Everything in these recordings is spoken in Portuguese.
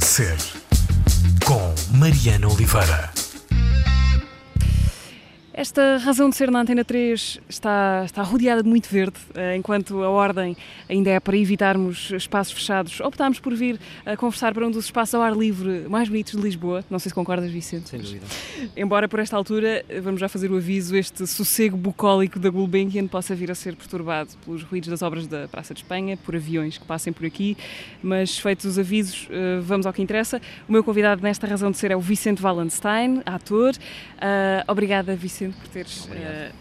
Ser, com Mariana Oliveira. Esta razão de ser na Antena 3 está, está rodeada de muito verde, eh, enquanto a ordem ainda é para evitarmos espaços fechados. Optámos por vir a conversar para um dos espaços ao ar livre mais bonitos de Lisboa. Não sei se concordas, Vicente. Sem dúvida. Embora por esta altura, eh, vamos já fazer o aviso, este sossego bucólico da Gulbenkian possa vir a ser perturbado pelos ruídos das obras da Praça de Espanha, por aviões que passem por aqui, mas feitos os avisos, eh, vamos ao que interessa. O meu convidado nesta razão de ser é o Vicente Wallenstein, ator. obrigada, Vicente por teres uh,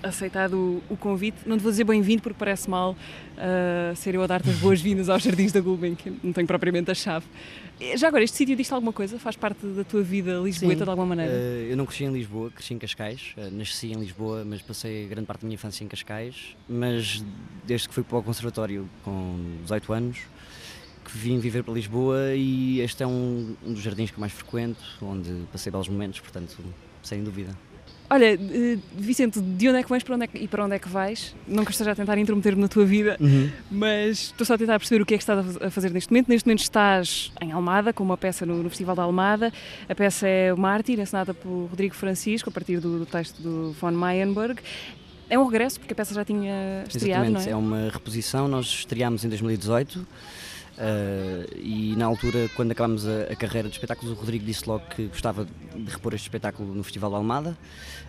aceitado o, o, convite. Não te vou dizer bem-vindo porque parece mal uh, ser eu a dar-te as boas-vindas aos Jardins da Gulbenkian, não tenho propriamente a chave. Eh, já agora, este sítio diz alguma coisa? Faz parte da tua vida lisboeta de alguma maneira? Uh, eu não cresci em Lisboa, cresci em Cascais, nasci em Lisboa, mas passei grande parte da minha infância em Cascais, mas desde que fui para o conservatório com 18 anos, que vim viver para Lisboa e este é um, um dos jardins que eu mais frequento, onde passei belos momentos, portanto, sem dúvida. Olha, eh, Vicente, de onde é que vens para onde é que, e para onde é que vais? Não que esteja a tentar intrometer-me na tua vida, uhum. mas estou só a tentar perceber o que é que estás a fazer neste momento. Neste momento estás em Almada, com uma peça no, no Festival da Almada. A peça é O Mártir, ensinada por Rodrigo Francisco, a partir do, do texto do von Mayenberg. É um regresso, porque a peça já tinha estreado, Exatamente, não é? é uma reposição. Nós estreámos em 2018. Uh, e na altura, quando acabámos a, a, carreira de espetáculos, o Rodrigo disse logo que gostava de repor este espetáculo no Festival da Almada.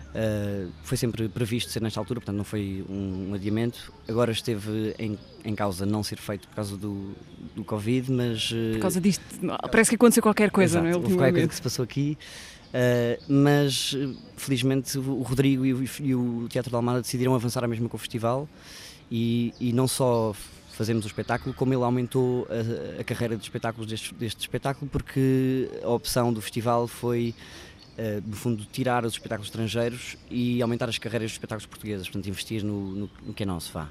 Uh, foi sempre previsto ser nesta altura, portanto não foi um, um adiamento. Agora esteve em, em, causa não ser feito por causa do, do Covid, mas. Uh, por causa disto, parece que aconteceu qualquer coisa, exato, não é? Houve qualquer coisa que se passou aqui. mas felizmente o Rodrigo e o, e o Teatro da Almada decidiram avançar a mesma com o festival e, e não só fazemos o espetáculo, como ele aumentou a, a carreira de espetáculos deste, deste, espetáculo, porque a opção do festival foi, uh, no fundo, tirar os espetáculos estrangeiros e aumentar as carreiras dos espetáculos portugueses, portanto, investir no, no, no que é nosso, vá.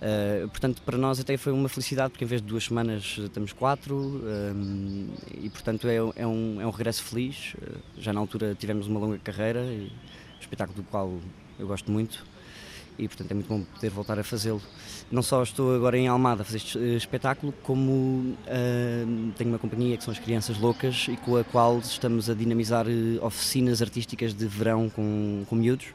Uh, portanto, para nós até foi uma felicidade, porque em vez de duas semanas estamos quatro, um, e portanto é, é, um, é um regresso feliz. Uh, já na altura tivemos uma longa carreira, e, um espetáculo do qual eu gosto muito e portanto é muito bom poder voltar a fazê-lo. Não só estou agora em Almada a fazer este eh, espetáculo, como uh, tenho uma companhia que são as Crianças Loucas e com a qual estamos a dinamizar eh, oficinas artísticas de verão com, com miúdos.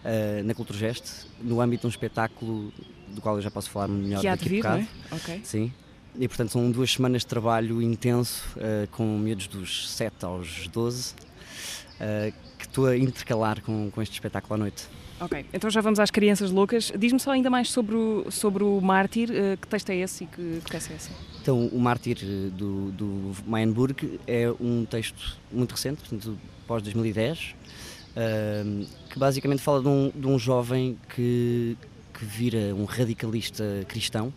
Uh, na Culturgest, no âmbito de um espetáculo do qual eu já posso falar melhor que daqui a bocado. É? Okay. Sim. E portanto são duas semanas de trabalho intenso uh, com miúdos dos 7 aos 12 que estou a intercalar com, com este espetáculo à noite. Ok, então já vamos às crianças loucas. Diz-me só ainda mais sobre o, sobre o Mártir. Uh, que texto é esse e que, que peça é essa? Então, o Mártir eh, do, do Mayenburg é um texto muito recente, portanto, pós-2010, uh, ehm, que basicamente fala de um, de um jovem que, que vira um radicalista cristão.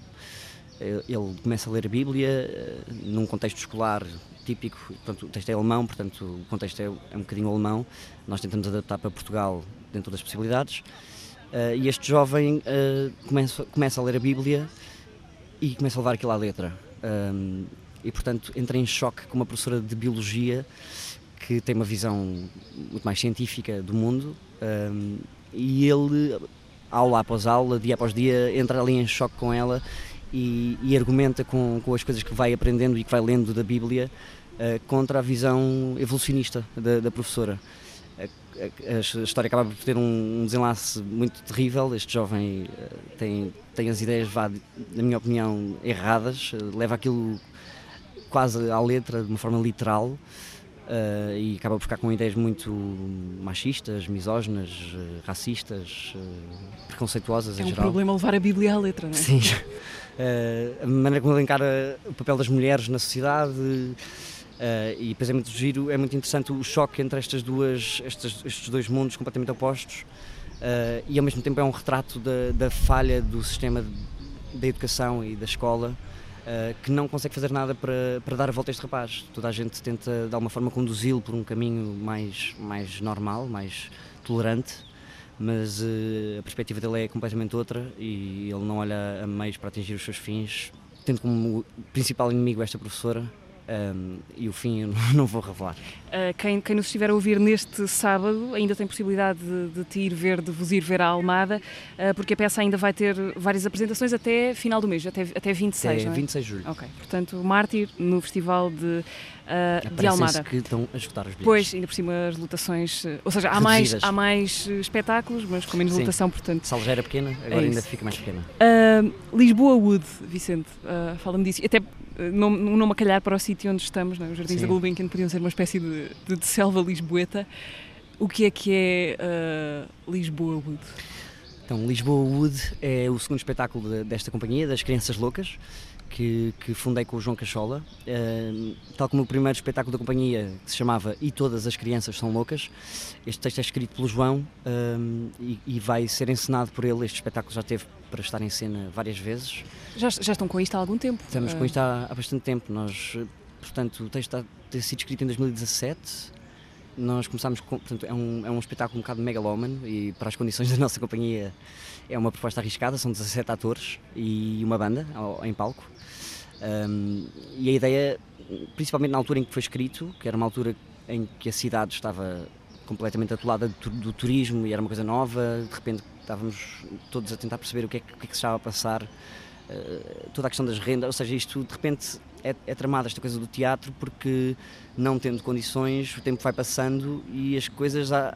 Ele começa a ler a Bíblia num contexto escolar típico, portanto, o texto é alemão, portanto o contexto é, é um bocadinho alemão, nós tentamos adaptar para Portugal dentro das possibilidades, uh, e este jovem uh, começa, começa a ler a Bíblia e começa a levar aquilo à letra. Um, e portanto entra em choque com uma professora de Biologia que tem uma visão muito mais científica do mundo um, e ele, aula após aula, dia após dia, entra ali em choque com ela e, e argumenta com, com as coisas que vai aprendendo e que vai lendo da Bíblia uh, contra a visão evolucionista da, da professora. A, história acaba por ter um, desenlace muito terrível. Este jovem uh, tem, tem as ideias, vá, na minha opinião, erradas, uh, leva aquilo quase à letra, de uma forma literal. Uh, e acaba por ficar com ideias muito machistas, misóginas, uh, racistas, uh, preconceituosas é em um geral. É um problema levar a Bíblia à letra, não é? Sim. a maneira como ele encara o papel das mulheres na sociedade e depois é muito giro, é muito interessante o choque entre estas duas, estes, dois mundos completamente opostos e ao mesmo tempo é um retrato da, da falha do sistema da educação e da escola uh, que não consegue fazer nada para, para dar a volta a este rapaz. Toda a gente tenta de alguma forma conduzi-lo por um caminho mais, mais normal, mais tolerante, mas uh, a perspectiva dele é completamente outra e ele não olha a meios para atingir os seus fins, tendo como principal inimigo esta professora Um, e o fim eu não vou revelar. Uh, quem, quem, nos estiver a ouvir neste sábado ainda tem possibilidade de, de te ir ver, de vos ir ver à Almada, uh, porque a peça ainda vai ter várias apresentações até final do mês, até, até 26, até não é? 26 de julho. Ok, portanto, Mártir no Festival de, uh, de Almada. que estão a esgotar os bilhetes. Pois, ainda por cima as lotações, ou seja, há mais, há mais espetáculos, mas com menos Sim. lotação, portanto... Sala já era pequena, agora é ainda fica mais pequena. Lisboa Wood, Vicente, fala-me disso. Até não, a calhar para o sítio onde estamos, não é? os Jardins Sim. da Gulbenkian podiam ser uma espécie de, de, de, selva lisboeta. O que é que é uh, Lisboa Wood? Então, Lisboa Wood é o segundo espetáculo de, desta companhia, das Crianças Loucas, que, que fundei com o João Cachola. Uh, tal como o primeiro espetáculo da companhia, que se chamava E Todas as Crianças São Loucas, este texto é escrito pelo João uh, e, e vai ser encenado por ele. Este espetáculo já teve para estar em cena várias vezes. Já, já estão com isto há algum tempo? Estamos com isto há, há bastante tempo. Nós, portanto, o texto está ter sido escrito em 2017. Nós começámos com, portanto, é um, é um espetáculo um bocado megalómano e para as condições da nossa companhia é uma proposta arriscada, são 17 atores e uma banda ao, em palco. Um, e a ideia, principalmente na altura em que foi escrito, que era uma altura em que a cidade estava completamente atolada do, do turismo e era uma coisa nova, de repente estávamos todos a tentar perceber o que é que, o que, é que se estava a passar, toda a questão das rendas, ou seja, isto de repente é, é tramada esta coisa do teatro porque não tendo condições, o tempo vai passando e as coisas há,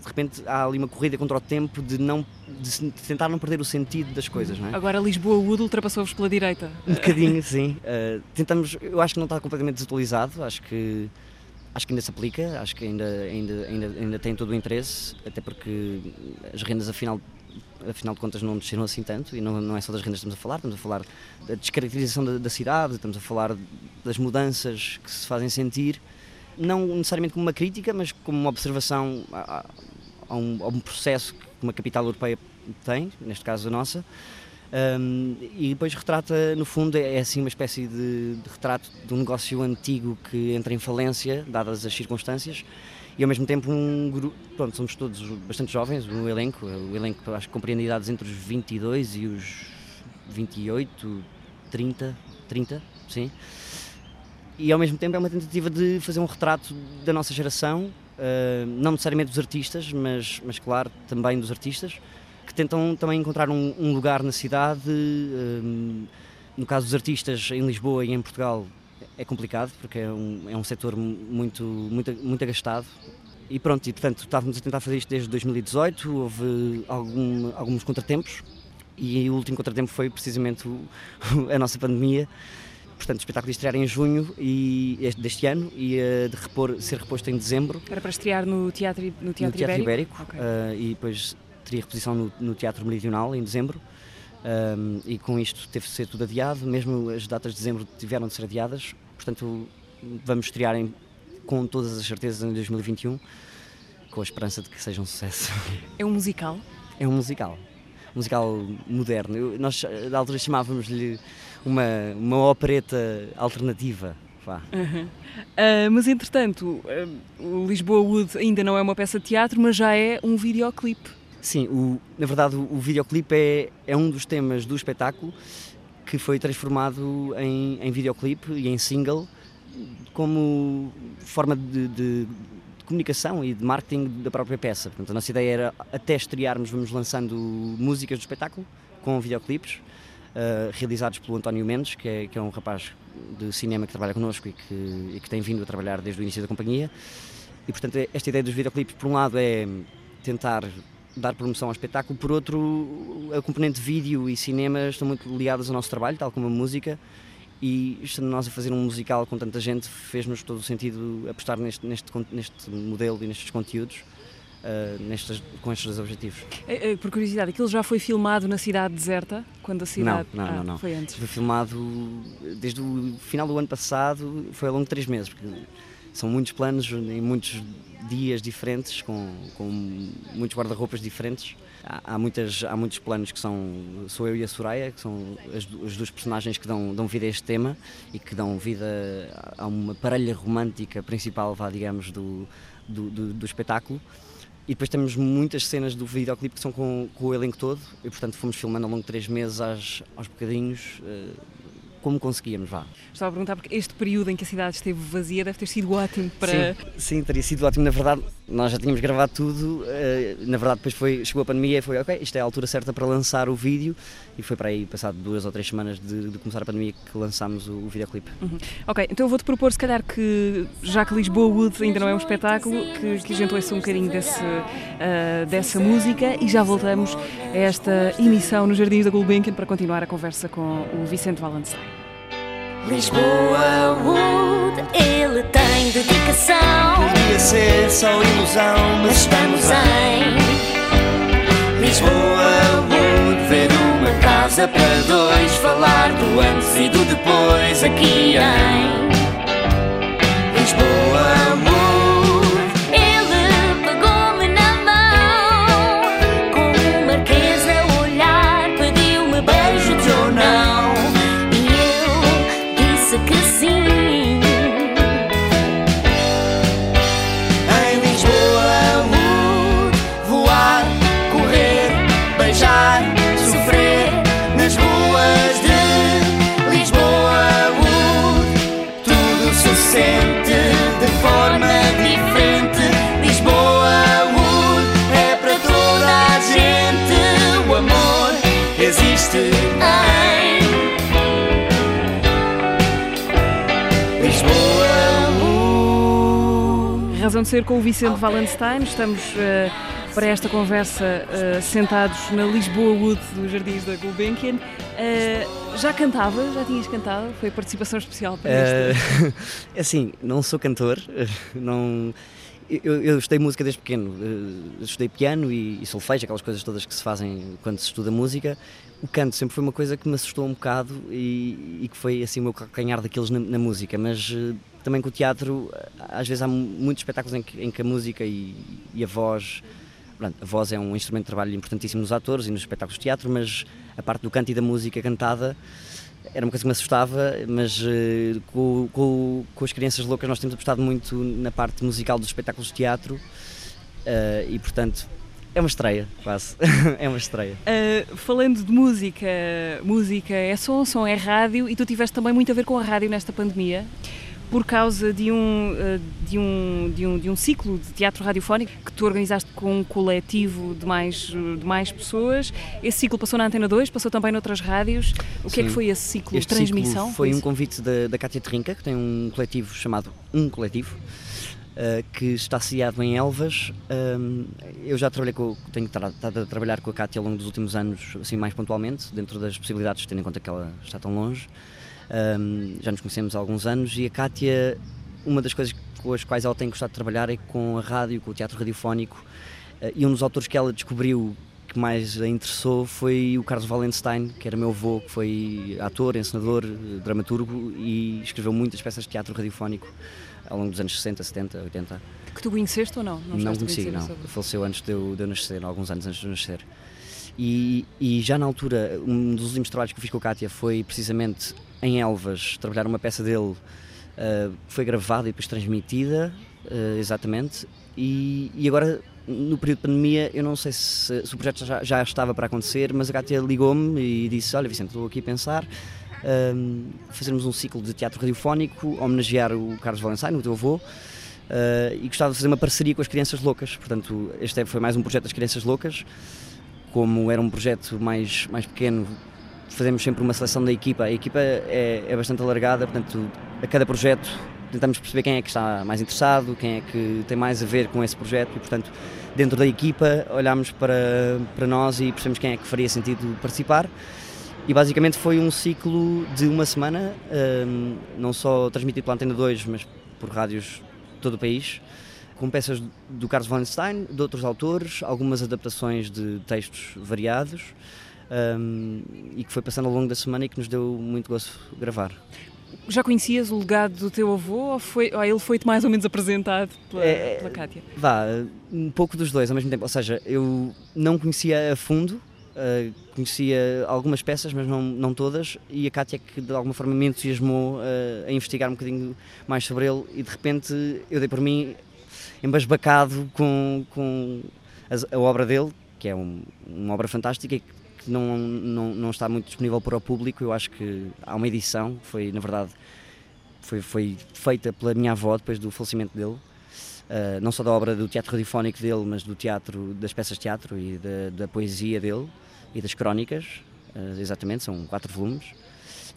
de repente há ali uma corrida contra o tempo de não de tentar não perder o sentido das coisas, não é? Agora Lisboa Wood ultrapassou-vos pela direita. Um bocadinho, sim. Uh, tentamos, eu acho que não está completamente desatualizado, acho que acho que ainda se aplica, acho que ainda, ainda, ainda, ainda tem todo o interesse, até porque as rendas afinal afinal de contas não desceram assim tanto e não, não é só das rendas que estamos a falar, estamos a falar da descaracterização da, da cidade, estamos a falar das mudanças que se fazem sentir, não necessariamente como uma crítica, mas como uma observação a, a, um, a um processo que uma capital europeia tem, neste caso a nossa, um, e depois retrata, no fundo, é, é assim uma espécie de, de, retrato de um negócio antigo que entra em falência, dadas as circunstâncias, e ao mesmo tempo um grupo, pronto, somos todos bastante jovens, o elenco, o elenco acho que compreende idades entre os 22 e os 28, 30, 30, sim. E ao mesmo tempo é uma tentativa de fazer um retrato da nossa geração, uh, não necessariamente dos artistas, mas, mas claro, também dos artistas, que tentam também encontrar um, um lugar na cidade. Um, no caso dos artistas em Lisboa e em Portugal é complicado porque é um, é um setor muito, muito, muito agastado. E pronto, e portanto estávamos a tentar fazer isto desde 2018, houve algum, alguns contratempos e o último contratempo foi precisamente o, a nossa pandemia. Portanto, o espetáculo de estrear em junho e, deste ano e uh, de repor, ser reposto em dezembro. Era para estrear no Teatro, no teatro, no teatro Ibérico? Ibérico okay. uh, e depois teria reposição no, no Teatro Meridional em dezembro. Um, e com isto teve de ser tudo adiado, mesmo as datas de dezembro tiveram de ser adiadas, portanto vamos estrear em, com todas as certezas em 2021, com a esperança de que seja um sucesso. É um musical? É um musical, um musical moderno. Eu, nós, da altura, chamávamos-lhe uma, uma opereta alternativa. Uhum. Uh, mas entretanto, uh, o Lisboa Wood ainda não é uma peça de teatro, mas já é um videoclipe. Sim, o, na verdade o, o videoclipe é, é um dos temas do espetáculo que foi transformado em, em videoclipe e em single como forma de, de, de, comunicação e de marketing da própria peça. Portanto, a nossa ideia era, até estrearmos, vamos lançando músicas do espetáculo com videoclipes uh, realizados pelo António Mendes, que é, que é um rapaz de cinema que trabalha connosco e que, e que tem vindo a trabalhar desde o início da companhia. E, portanto, esta ideia dos videoclipes, por um lado, é tentar dar promoção ao espetáculo, por outro, a componente vídeo e cinema estão muito ligadas ao nosso trabalho, tal como a música, e estando nós a fazer um musical com tanta gente, fez-nos todo o sentido apostar neste, neste, neste modelo e nestes conteúdos. Uh, nestes, com estes dois objetivos. É, é, por curiosidade, aquilo já foi filmado na cidade deserta? Quando a cidade. Não, não, ah, não, não. Foi antes. Foi filmado desde o final do ano passado, foi ao longo de três meses, porque são muitos planos em muitos dias diferentes, com, com muitos guarda-roupas diferentes. Há, há, muitas, há muitos planos que são. Sou eu e a Soraya, que são as, as duas personagens que dão, dão vida a este tema e que dão vida a uma parelha romântica principal, vá, digamos, do, do, do, do espetáculo. E depois temos muitas cenas do videoclipe que são com, com, o elenco todo, e portanto fomos filmando ao longo de três meses às, aos bocadinhos, uh, como conseguíamos, vá. Estava a perguntar porque este período em que a cidade esteve vazia deve ter sido ótimo para. Sim, sim teria sido ótimo. Na verdade, nós já tínhamos gravado tudo. eh, Na verdade, depois foi, chegou a pandemia e foi, ok, isto é a altura certa para lançar o vídeo. E foi para aí, passado duas ou três semanas de, de começar a pandemia, que lançámos o, o videoclipe. Uhum. Ok, então eu vou-te propor, se calhar, que já que Lisboa Wood ainda não é um espetáculo, que, que a gente ouça um bocadinho desse, ah, dessa música e já voltamos a esta emissão nos Jardins da Gulbenkian para continuar a conversa com o Vicente Valenstein. Lisboa Wood, ele tem dedicação. Podia ser só ilusão, mas estamos em Lisboa Wood. Ver uma casa para dois, falar do antes e do depois aqui em Razão de ser com o Vicente Valenstein, estamos eh, para esta conversa eh, sentados na Lisboa Wood dos Jardins da Gulbenkian. Eh, já cantava? Já tinhas cantado? Foi participação especial para? Eh, é assim, não sou cantor, não. Eu, eu estudei música desde pequeno, eh, estudei piano e, e solfejo, aquelas coisas todas que se fazem quando se estuda música. O canto sempre foi uma coisa que me assustou um bocado e, e que foi assim o meu calcanhar daqueles na, na música, mas também com o teatro, eh, às vezes há mu- muitos espetáculos em que, em que a música e, e a voz. a voz é um instrumento de trabalho importantíssimo nos atores e nos espetáculos de teatro, mas a parte do canto e da música cantada era uma coisa que me assustava, mas eh, com, com, com as crianças loucas nós temos apostado muito na parte musical dos espetáculos de teatro eh, e portanto é uma estreia, quase. é uma estreia. Uh, falando de música, música é som, som é rádio e tu tiveste também muito a ver com a rádio nesta pandemia por causa de um, uh, de um, de um, de um ciclo de teatro radiofónico que tu organizaste com um coletivo de mais, uh, de mais pessoas. Esse ciclo passou na Antena 2, passou também noutras rádios. O que é que Sim. foi esse ciclo? Este Transmissão? ciclo foi um convite da, da Cátia Trinca, que tem um coletivo chamado Um Coletivo, eh, que está sediado em Elvas. Um, eu já trabalhei com, tenho estado a trabalhar com a Cátia ao longo dos últimos anos, assim mais pontualmente, dentro das possibilidades, tendo em conta que ela está tão longe. Um, já nos conhecemos há alguns anos e a Cátia, uma das coisas com as quais ela tem gostado de trabalhar é com a rádio, com o teatro radiofónico. Eh, e um dos autores que ela descobriu que mais a interessou foi o Carlos Valenstein, que era meu avô, que foi ator, encenador, dramaturgo e escreveu muitas peças de teatro radiofónico ao longo dos anos 60, 70, 80. Que tu conheceste ou não? Não, a conheci, não. sobre- Faleceu antes de eu, de eu nascer, alguns anos antes de eu nascer. E, e já na altura, um dos últimos trabalhos que eu fiz com a Cátia foi precisamente em Elvas, trabalhar uma peça dele que foi gravada e depois transmitida, ah, exatamente. E, e agora, no período de pandemia, eu não sei se, se o projeto já, já estava para acontecer, mas a Cátia ligou-me e disse: Olha, Vicente, estou aqui a pensar. ah, fazermos um ciclo de teatro radiofónico, homenagear o Carlos Valenstein, o teu avô, Uh, e gostava de fazer uma parceria com as Crianças Loucas. Portanto, este é- foi mais um projeto das Crianças Loucas. Como era um projeto mais, mais pequeno, fazemos sempre uma seleção da equipa. A equipa é, é bastante alargada, portanto, a cada projeto tentamos perceber quem é que está mais interessado, quem é que tem mais a ver com esse projeto e, portanto, dentro da equipa olhamos para, para nós e percebemos quem é que faria sentido participar. E basicamente foi um ciclo de uma semana, hum, não só transmitido pela Antena 2, mas por rádios de todo o país, com peças do Carlos Wallenstein, de outros autores, algumas adaptações de textos variados, hum, e que foi passando ao longo da semana e que nos deu muito gosto gravar. Já conhecias o legado do teu avô ou, foi, ou ele foi-te mais ou menos apresentado pela, É- pela Cátia? Vá, um pouco dos dois ao mesmo tempo, ou seja, eu não conhecia a fundo, uh, conhecia algumas peças, mas não, não todas, e a Cátia que de alguma forma me entusiasmou uh, a investigar um bocadinho mais sobre ele e de repente eu dei por mim embasbacado com, com as- a, obra dele, que é um- uma obra fantástica e que não, não, não está muito disponível para o público. Eu acho que há uma edição, foi na verdade foi, foi feita pela minha avó depois do falecimento dele. Uh, não só da obra do teatro radiofónico dele, mas do teatro, das peças de teatro e da, da poesia dele e das crónicas, uh, exatamente, são quatro volumes.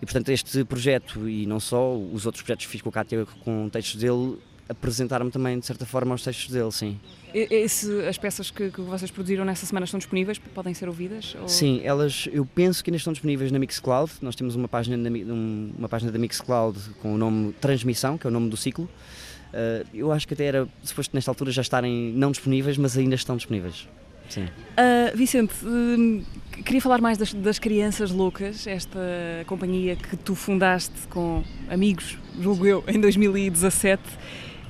E portanto este projeto e não só, os outros projetos que fiz com o Cátia com textos dele, apresentaram-me também de certa forma aos textos dele, sim. Esse, as peças que, que, vocês produziram nessa semana estão disponíveis? Podem ser ouvidas? Ou... Sim, elas, eu penso que ainda estão disponíveis na Mixcloud. Nós temos uma página, na, uma página da Mixcloud com o nome Transmissão, que é o nome do ciclo. Uh, eu acho que até era suposto nesta altura já estarem não disponíveis, mas ainda estão disponíveis. Sim. Uh, Vicente, uh, queria falar mais das, das, Crianças Loucas, esta companhia que tu fundaste com amigos, julgo eu, em 2017.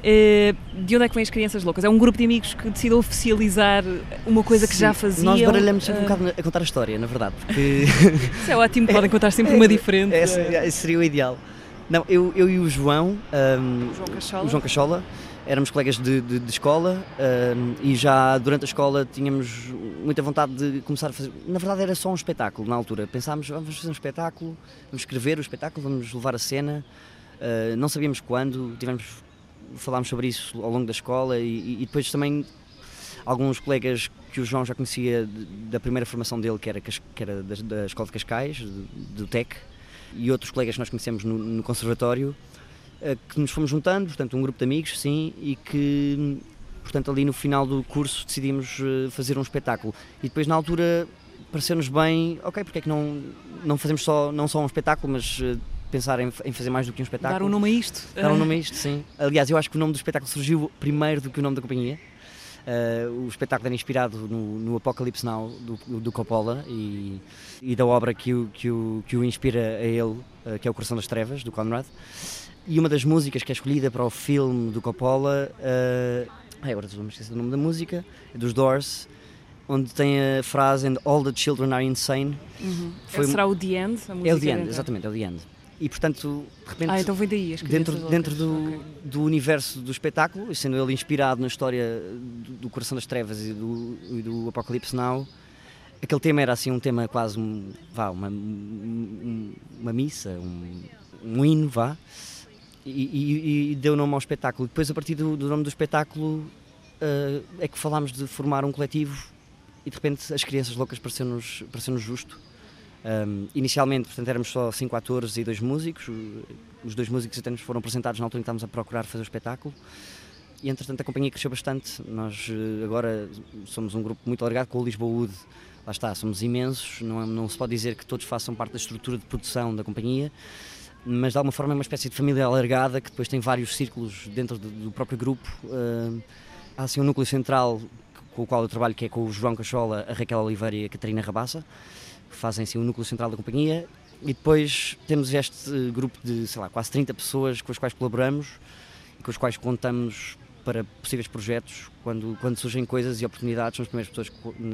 Eh, de onde é que vêm as crianças loucas? É um grupo de amigos que decidiu oficializar uma coisa que já faziam? Nós baralhamos sempre uh... um bocado a contar a história, na verdade, porque... Isso é ótimo, podem contar sempre é, uma diferente. Esse, esse, seria o ideal. Não, eu, eu e o João, um, o João Cachola, o João Cachola éramos colegas de, de, de escola um, e já durante a escola tínhamos muita vontade de começar a fazer. Na verdade, era só um espetáculo na altura. Pensámos, vamos fazer um espetáculo, vamos escrever o espetáculo, vamos levar a cena. Uh, não sabíamos quando, tivemos falámos sobre isso ao longo da escola e, e depois também alguns colegas que o João já conhecia da primeira formação dele, que era, que era da, da Escola de Cascais, do TEC, e outros colegas que nós conhecemos no, no Conservatório, eh, que nos fomos juntando, portanto, um grupo de amigos, sim, e que, portanto, ali no final do curso decidimos eh, fazer um espetáculo. E depois, na altura, pareceu-nos bem, ok, porque é que não, não fazemos só, não só um espetáculo, mas eh, pensar em, em, fazer mais do que um espetáculo. Dar um nome a isto. Dar um nome a isto, sim. Aliás, eu acho que o nome do espetáculo surgiu primeiro do que o nome da companhia. Uh, o espetáculo era inspirado no, no Apocalypse Now do, do Coppola e, e, da obra que o, que o, que o inspira a ele, uh, que é O Coração das Trevas, do Conrad. E uma das músicas que é escolhida para o filme do Coppola, uh, agora vamos esquecer o nome da música, é dos Doors, onde tem a frase all the children are insane. Uhum. Foi, será o The End? A é o The End, exatamente, é o The End e portanto de repente ah, então daí dentro dentro do, okay. do universo do espetáculo e sendo ele inspirado na história do, do Coração das Trevas e do, e do Apocalipse Now aquele tema era assim um tema quase um, vá uma uma missa um, um hino vá. E, e, e, deu nome ao espetáculo. Depois a partir do, do nome do espetáculo uh, é que falámos de formar um coletivo e de repente as crianças loucas pareceu-nos pareceu justo um, inicialmente, portanto, éramos só cinco atores e dois músicos. Os dois músicos até nos foram apresentados na altura em que estávamos a procurar fazer o espetáculo. E entretanto a companhia cresceu bastante. Nós eh, agora somos um grupo muito alargado com o Lisboa Wood. Lá está, somos imensos. Não, é, não se pode dizer que todos façam parte da estrutura de produção da companhia, mas de alguma forma é uma espécie de família alargada que depois tem vários círculos dentro do, do próprio grupo. Uh, há assim um núcleo central com o qual eu trabalho, que é com o João Cachola, a Raquel Oliveira e a Catarina Rabassa que fazem assim, o núcleo central da companhia, e depois temos este grupo de, sei lá, quase 30 pessoas com as quais colaboramos e com as quais contamos para possíveis projetos, quando, quando surgem coisas e oportunidades, são as primeiras pessoas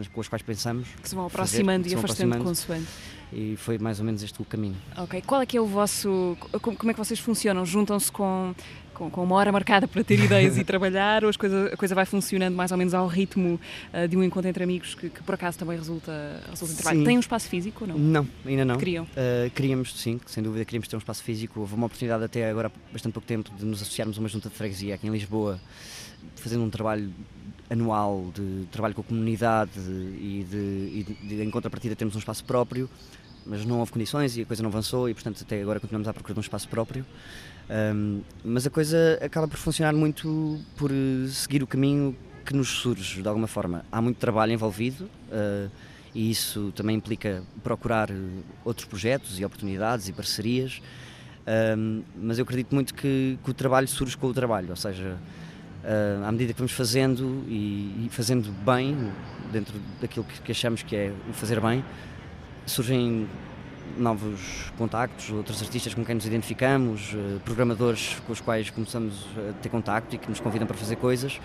com as quais pensamos. Que se vão aproximando fazer, e afastando consoante. E foi mais ou menos este o caminho. Ok. Qual é que é o vosso. Como é que vocês funcionam? Juntam-se com com, com, uma hora marcada para ter ideias e trabalhar, ou as coisa, a coisa vai funcionando mais ou menos ao ritmo uh, de um encontro entre amigos que, que por acaso também resulta, resulta em trabalho? Tem um espaço físico ou não? Não, ainda não. Queriam? Uh, queríamos, sim, sem dúvida, queríamos ter um espaço físico. Houve uma oportunidade até agora, há bastante pouco tempo, de nos associarmos a uma junta de freguesia aqui em Lisboa, fazendo um trabalho anual de trabalho com a comunidade e, de, e de, de, em contrapartida temos um espaço próprio mas não houve condições e a coisa não avançou e portanto até agora continuamos à procura de um espaço próprio um, mas a coisa acaba por funcionar muito por eh, seguir o caminho que nos surge de alguma forma. Há muito trabalho envolvido uh, e isso também implica procurar eh, outros projetos e oportunidades e parcerias. Um, mas eu acredito muito que, que, o trabalho surge com o trabalho ou seja uh, à medida que vamos fazendo e, e fazendo bem dentro daquilo que, que achamos que é o fazer bem surgem novos contactos, outros artistas com quem nos identificamos, eh, programadores com os quais começamos a ter contacto e que nos convidam para fazer coisas.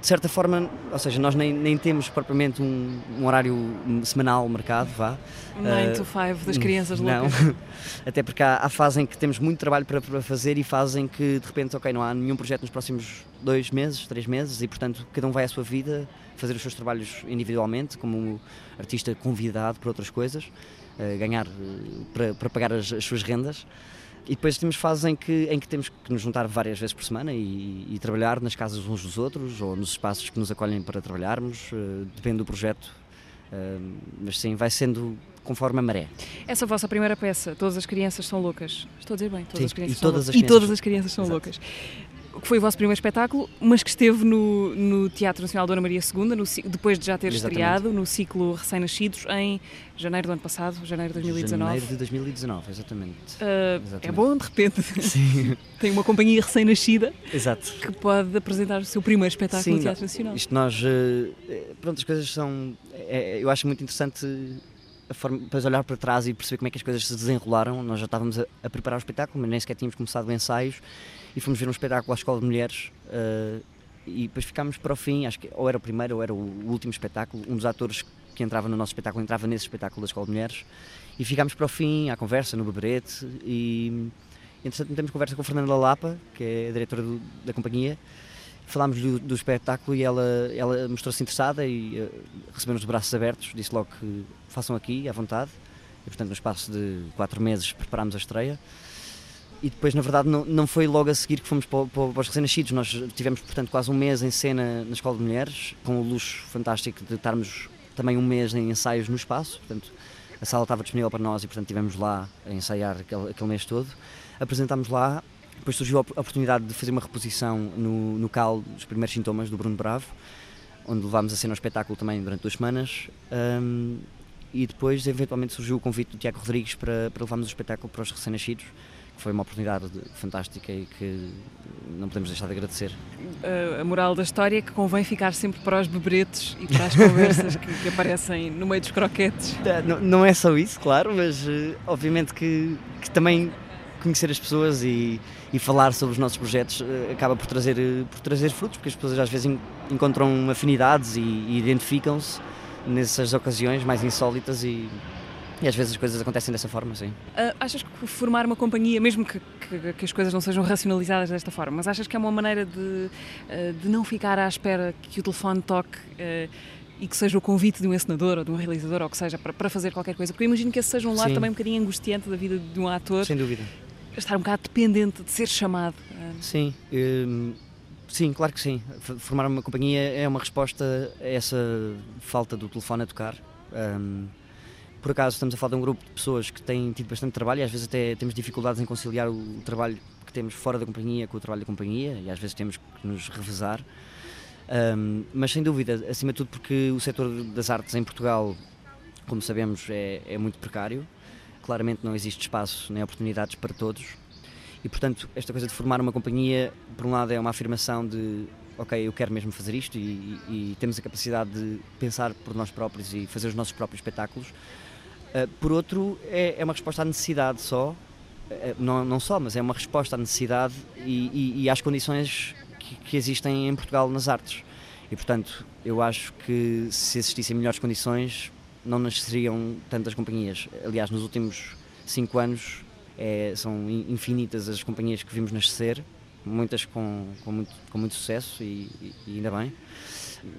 de certa forma, ou seja, nós nem, nem temos propriamente um, um horário semanal marcado, vá. 9 Uh, to 5 das crianças não, loucas. até porque há, há fase em que temos muito trabalho para, para fazer e fase em que de repente, ok, não há nenhum projeto nos próximos dois meses, três meses e portanto cada um vai à sua vida fazer os seus trabalhos individualmente, como artista convidado para outras coisas, ganhar uh, para, para pagar as, as suas rendas. E depois temos fases em que, em que temos que nos juntar várias vezes por semana e, e trabalhar nas casas uns dos outros ou nos espaços que nos acolhem para trabalharmos, uh, depende do projeto. Mas sim, vai sendo conforme a maré. Essa vossa primeira peça, Todas as Crianças São Loucas. Estou a dizer bem, todas Sim, as crianças e são todas as E crianças- todas as crianças são Exato. loucas. Que foi o vosso primeiro espetáculo, mas que esteve no, no Teatro Nacional Dona Maria II, no depois de já ter Exatamente. estreado, no ciclo Recém-Nascidos, em janeiro do ano passado, janeiro de 2019. Janeiro de 2019, exatamente. É Exatamente. bom, de repente, Sim, tem uma companhia recém-nascida que pode apresentar o seu primeiro espetáculo Sim, no Teatro Nacional. Isto nós, eh, eh, pronto, as coisas são, é- eu acho muito interessante a forma, depois olhar para trás e perceber como é que as coisas se desenrolaram. Nós já estávamos a, a preparar o espetáculo, mas nem sequer tínhamos começado ensaios e fomos ver um espetáculo à Escola de Mulheres eh, e depois ficámos para o fim, acho que ou era o primeiro ou era o último espetáculo, um dos atores que entrava no nosso espetáculo entrava nesse espetáculo da Escola de Mulheres. E ficámos para o fim, à conversa, no beberete. E entretanto temos conversa com a Fernanda Lapa, que é a diretora do- da companhia. Falámos do, do espetáculo e ela, ela mostrou-se interessada e uh, recebemos de braços abertos, disse logo que façam aqui, à vontade. E, portanto, no espaço de quatro meses preparámos a estreia. E depois, na verdade, não, não foi logo a seguir que fomos para, para, para os recém-nascidos. Nós tivemos, portanto, quase um mês em cena na Escola de Mulheres, com o luxo fantástico de estarmos também um mês em ensaios no espaço. Portanto, a sala estava disponível para nós e, portanto, estivemos lá a ensaiar aquele, aquele mês todo. Apresentámos lá depois surgiu a op- a oportunidade de fazer uma reposição no, no CAL dos primeiros sintomas do Bruno Bravo, onde levámos a cena ao espetáculo também durante duas semanas. Ahm, e depois, eventualmente, surgiu o convite do Tiago Rodrigues para, para levarmos o espetáculo para os recém-nascidos, foi uma oportunidade de- fantástica e que não podemos deixar de agradecer. a, moral da história é que convém ficar sempre para os beberetes e para as conversas que, que aparecem no meio dos croquetes. Ah, Não, não é só isso, claro, mas eh, obviamente que, que também conhecer as pessoas e, e falar sobre os nossos projetos eh, acaba por trazer, eh, por trazer frutos, porque as pessoas às vezes en- encontram afinidades e, e identificam-se nessas ocasiões mais insólitas e, e às vezes as coisas acontecem dessa forma, sim. Ah, achas que formar uma companhia, mesmo que, que- que as coisas não sejam racionalizadas desta forma, mas achas que é uma maneira de, ah, de não ficar à espera que o telefone toque ah, e que seja o convite de um encenador ou de um realizador ou que seja para, para fazer qualquer coisa? Porque eu imagino que esse seja um lado Sim. também um bocadinho angustiante da vida de um ator, Sem dúvida. estar um bocado dependente de ser chamado. Sim, hum, sim, claro que sim. Formar uma companhia é uma resposta a essa falta do telefone a tocar. Hum, por acaso estamos a falar de um grupo de pessoas que têm tido bastante trabalho e às vezes até temos dificuldades em conciliar o trabalho que temos fora da companhia com o trabalho da companhia e às vezes temos que nos revezar. Hum, mas sem dúvida, acima de tudo porque o setor das artes em Portugal, como sabemos, é, é muito precário. Claramente não existe espaço nem oportunidades para todos. E portanto, esta coisa de formar uma companhia, por um lado, é uma afirmação de ok, eu quero mesmo fazer isto e, e- e temos a capacidade de pensar por nós próprios e fazer os nossos próprios espetáculos. Uh, por outro, é, é uma resposta à necessidade só, Uh, não, não só, mas é uma resposta à necessidade e, e- e às condições que, que existem em Portugal nas artes. E portanto, eu acho que se existissem melhores condições, não nasceriam tantas companhias. Aliás, nos últimos cinco anos é, são in- infinitas as companhias que vimos nascer, muitas com, com, muito, com muito sucesso e- e ainda bem.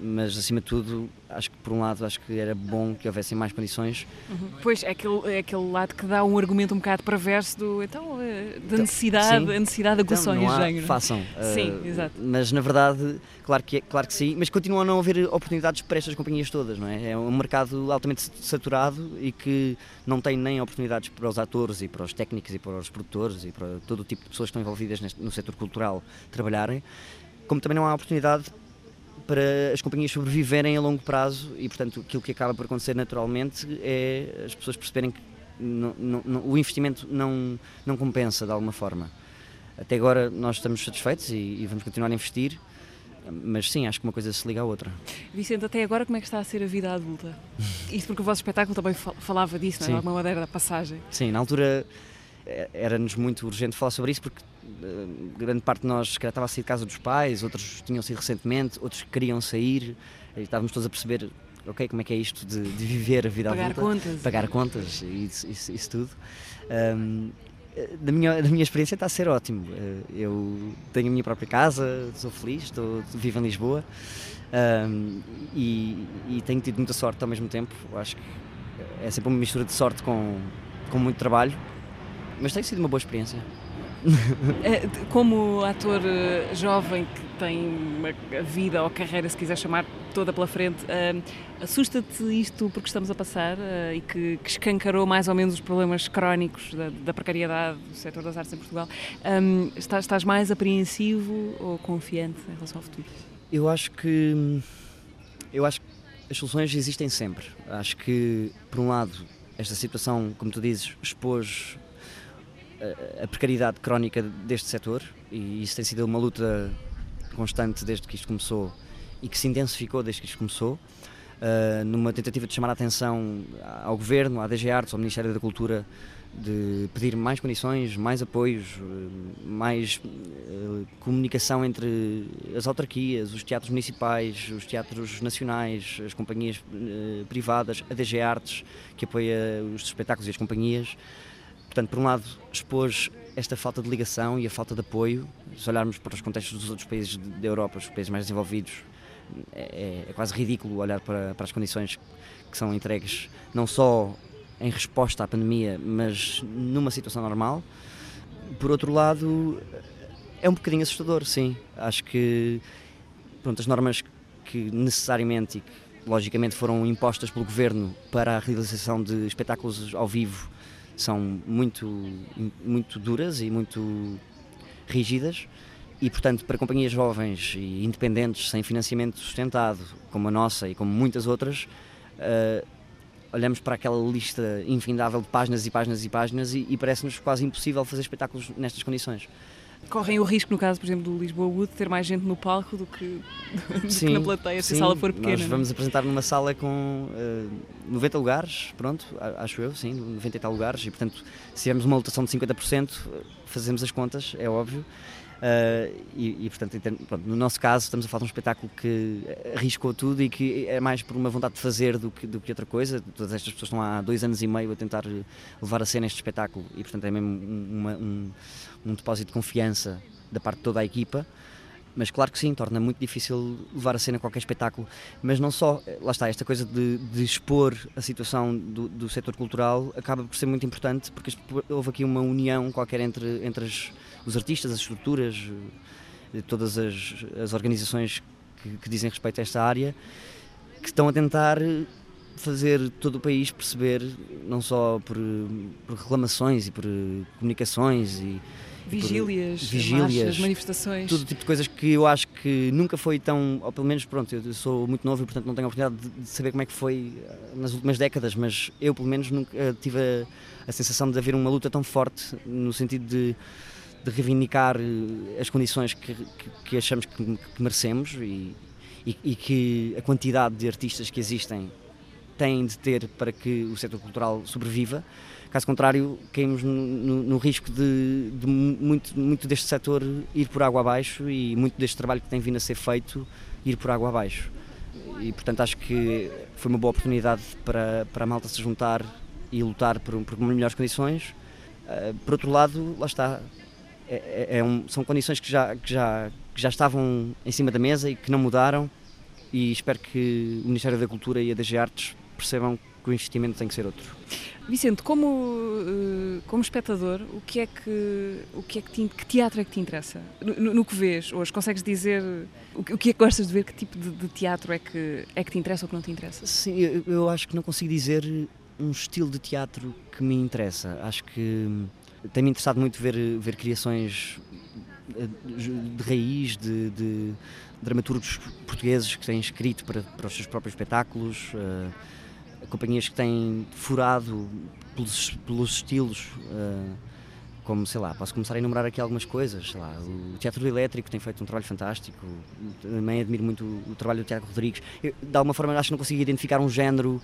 Mas acima de tudo, acho que por um lado acho que era bom que houvessem mais condições. Pois é aquele, é aquele lado que dá um argumento um bocado perverso do então, eh, da Então, necessidade, sim. a necessidade aguçou Então, em não há, género. façam. Sim, Uh, exato. Mas na verdade, claro que, é- claro que sim, mas continua a não haver oportunidades para estas companhias todas, não é? É um mercado altamente saturado e que não tem nem oportunidades para os atores e para os técnicos e para os produtores e para todo o tipo de pessoas que estão envolvidas neste- no setor cultural trabalharem, como também não há oportunidade para as companhias sobreviverem a longo prazo e, portanto, aquilo que acaba por acontecer naturalmente é as pessoas perceberem que não- não- não- o investimento não, não compensa de alguma forma. Até agora nós estamos satisfeitos e, e vamos continuar a investir, mas sim, acho que uma coisa se liga à outra. Vicente, até agora como é que está a ser a vida adulta? Isto porque o vosso espetáculo também fal- falava disso, não é? Sim. de alguma maneira da passagem. Sim, na altura eh, era-nos muito urgente falar sobre isso porque grande parte de nós calhar, estava a sair de casa dos pais, outros tinham saído recentemente, outros queriam sair, e estávamos todos a perceber ok, como é que é isto de, de viver a vida Pagar adulta, contas. pagar contas e isso, isso- isso tudo. Ahm, eh, da, minha, da minha experiência está a ser ótimo. Eh, Eu tenho a minha própria casa, sou feliz, estou, vivo em Lisboa ahm, e, e tenho tido muita sorte ao mesmo tempo. Eu acho que é sempre uma mistura de sorte com, com muito trabalho, mas tem sido uma boa experiência. Eh, Como ator eh, jovem que tem uma vida ou carreira, se quiser chamar, toda pela frente, eh, assusta-te isto porque estamos a passar e que, que escancarou mais ou menos os problemas crónicos da, da precariedade do setor das artes em Portugal? Hum, estás, estás mais apreensivo ou confiante em relação ao futuro? Eu acho que eu acho que as soluções existem sempre. Acho que por um lado esta situação, como tu dizes, expôs a, precariedade crónica deste setor e isso tem sido uma luta constante desde que isto começou e que se intensificou desde que isto começou. Uh, numa tentativa de chamar a atenção ao Governo, à DG Artes, ao Ministério da Cultura, de pedir mais condições, mais apoios, eh, mais eh, comunicação entre as autarquias, os teatros municipais, os teatros nacionais, as companhias privadas, a DG Artes, que apoia os espetáculos e as companhias. Portanto, por um lado, expôs esta falta de ligação e a falta de apoio. Se olharmos para os contextos dos outros países da Europa, os países mais desenvolvidos, é, é quase ridículo olhar para, para as condições que são entregues, não só em resposta à pandemia, mas numa situação normal. Por outro lado, é um bocadinho assustador, sim. Acho que pronto, as normas que necessariamente e que logicamente foram impostas pelo governo para a realização de espetáculos ao vivo são muito, muito duras e muito rígidas e, portanto, para companhias jovens e independentes, sem financiamento sustentado, como a nossa e como muitas outras, eh, olhamos para aquela lista infindável de páginas e páginas e páginas e, e parece-nos quase impossível fazer espetáculos nestas condições. Correm o risco, no caso, por exemplo, do Lisboa Wood, ter mais gente no palco do que, do que na plateia, se a sim, sala for pequena. Nós é? vamos apresentar numa sala com eh, 90 lugares, pronto, acho eu, sim, 90 e tal lugares, e portanto, se tivermos uma lotação de 50%, eh, fazemos as contas, é óbvio. Eh, e, e, portanto, pronto, no nosso caso, estamos a falar de um espetáculo que arriscou tudo e que é mais por uma vontade de fazer do que, do que outra coisa. Todas estas pessoas estão há dois anos e meio a tentar eh, levar a cena este espetáculo e, portanto, é mesmo um- uma- um, um depósito de confiança da parte de toda a equipa. Mas claro que sim, torna muito difícil levar a cena qualquer espetáculo. Mas não só, eh, lá está, esta coisa de, de expor a situação do, do setor cultural acaba por ser muito importante porque houve aqui uma união qualquer entre, entre as- os artistas, as estruturas, eh, todas as, as organizações que, que dizem respeito a esta área, que estão a tentar eh, fazer todo o país perceber, não só por, por reclamações e por comunicações e Vigílias, vigílias, marchas, manifestações. todo tipo de coisas que eu acho que nunca foi tão, ou pelo menos pronto, eu sou muito novo e portanto não tenho a oportunidade de, de saber como é que foi eh, nas últimas décadas, mas eu pelo menos nunca eh, tive a, a sensação de haver uma luta tão forte no sentido de, de reivindicar eh, as condições que, que, que achamos que, que merecemos e, e, e que a quantidade de artistas que existem têm de ter para que o setor cultural sobreviva. Caso contrário, caímos no, no- no risco de, de muito, muito deste setor ir por água abaixo e muito deste trabalho que tem vindo a ser feito ir por água abaixo. E portanto acho que foi uma boa oportunidade para, para a malta se juntar e lutar por, por melhores condições. Ah, por outro lado, lá está, é- é- é um- são condições que já, que, já, que já estavam em cima da mesa e que não mudaram e espero que o Ministério da Cultura e a DG Artes percebam que o investimento tem que ser outro. Vicente, como, eh, como espectador, o que é que, o que, é que, te, in- que teatro é que te interessa? No, no- no que vês hoje, consegues dizer o que, o que é que gostas de ver? Que tipo de, de teatro é que, é que te interessa ou que não te interessa? Sim, eu, eu acho que não consigo dizer um estilo de teatro que me interessa. Acho que hum, tem-me interessado muito ver, ver criações eh, de raiz, de, de dramaturgos portugueses que têm escrito para, para os seus próprios espetáculos, eh, companhias que têm furado pelos, pelos estilos. eh, como, sei lá, posso começar a enumerar aqui algumas coisas, sei lá, o Teatro do Elétrico tem feito um trabalho fantástico, também admiro muito o, trabalho do Tiago Rodrigues. Eu, de alguma forma acho que não consigo identificar um género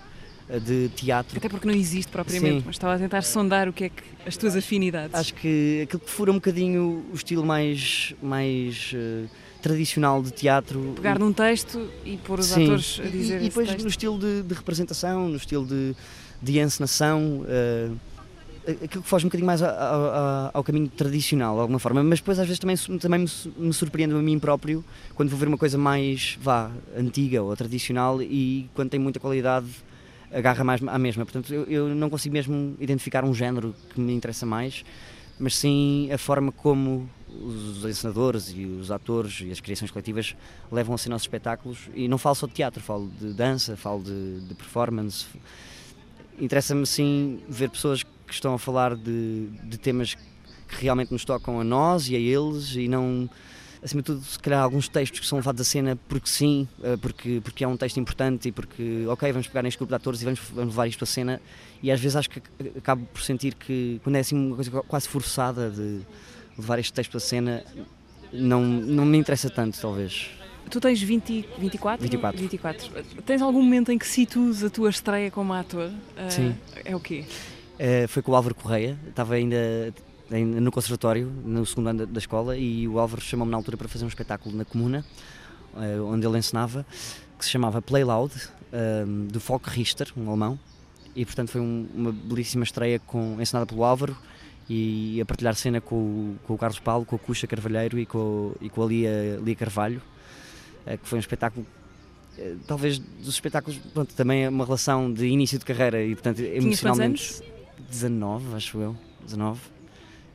eh, de teatro. Até porque não existe propriamente, Sim. mas estava a tentar sondar o que é que as tuas afinidades. Acho que aquilo que fura um bocadinho o estilo mais, mais eh, tradicional de teatro. Pegar num texto e pôr os Sim. atores a E- dizer e, esse depois texto. no estilo de, de representação, no estilo de, de encenação, eh, aquilo que foge um bocadinho mais ao, ao- ao caminho tradicional, de alguma forma, mas depois às vezes também, também me, me surpreendo a mim próprio quando vou ver uma coisa mais, vá, antiga ou tradicional e quando tem muita qualidade agarra mais à mesma. Portanto, eu, eu não consigo mesmo identificar um género que me interessa mais, mas sim a forma como os encenadores e os atores e as criações coletivas levam a ser nossos espetáculos e não falo só de teatro, falo de dança, falo de, de performance. Interessa-me sim ver pessoas que estão a falar de, de temas que realmente nos tocam a nós e a eles e não acima de tudo, se calhar alguns textos que são levados à cena porque sim, eh, porque, porque é um texto importante e porque, ok, vamos pegar neste grupo de atores e vamos, vamos levar isto à cena e às vezes acho que acabo por sentir que quando é assim uma coisa quase forçada de levar este texto à cena não, não me interessa tanto, talvez. Tu tens 20, 24? 24. 24. Tens algum momento em que situas a tua estreia como ator? Ah, Sim. É o quê? Eh, foi com o Álvaro Correia, estava ainda, no conservatório, no segundo ano da, escola, e o Álvaro chamou-me na altura para fazer um espetáculo na Comuna, eh, onde ele ensinava, que se chamava Play Loud, eh, do Volk Richter, um alemão, e portanto foi um- uma belíssima estreia com, ensinada pelo Álvaro e a partilhar cena com, o- com o Carlos Paulo, com a Cuxa Carvalheiro e com, e com a Lia, Lia Carvalho, eh, que foi um espetáculo eh, talvez dos espetáculos, pronto, também é uma relação de início de carreira e portanto Tinhas emocionalmente anos? 19, acho eu, 19.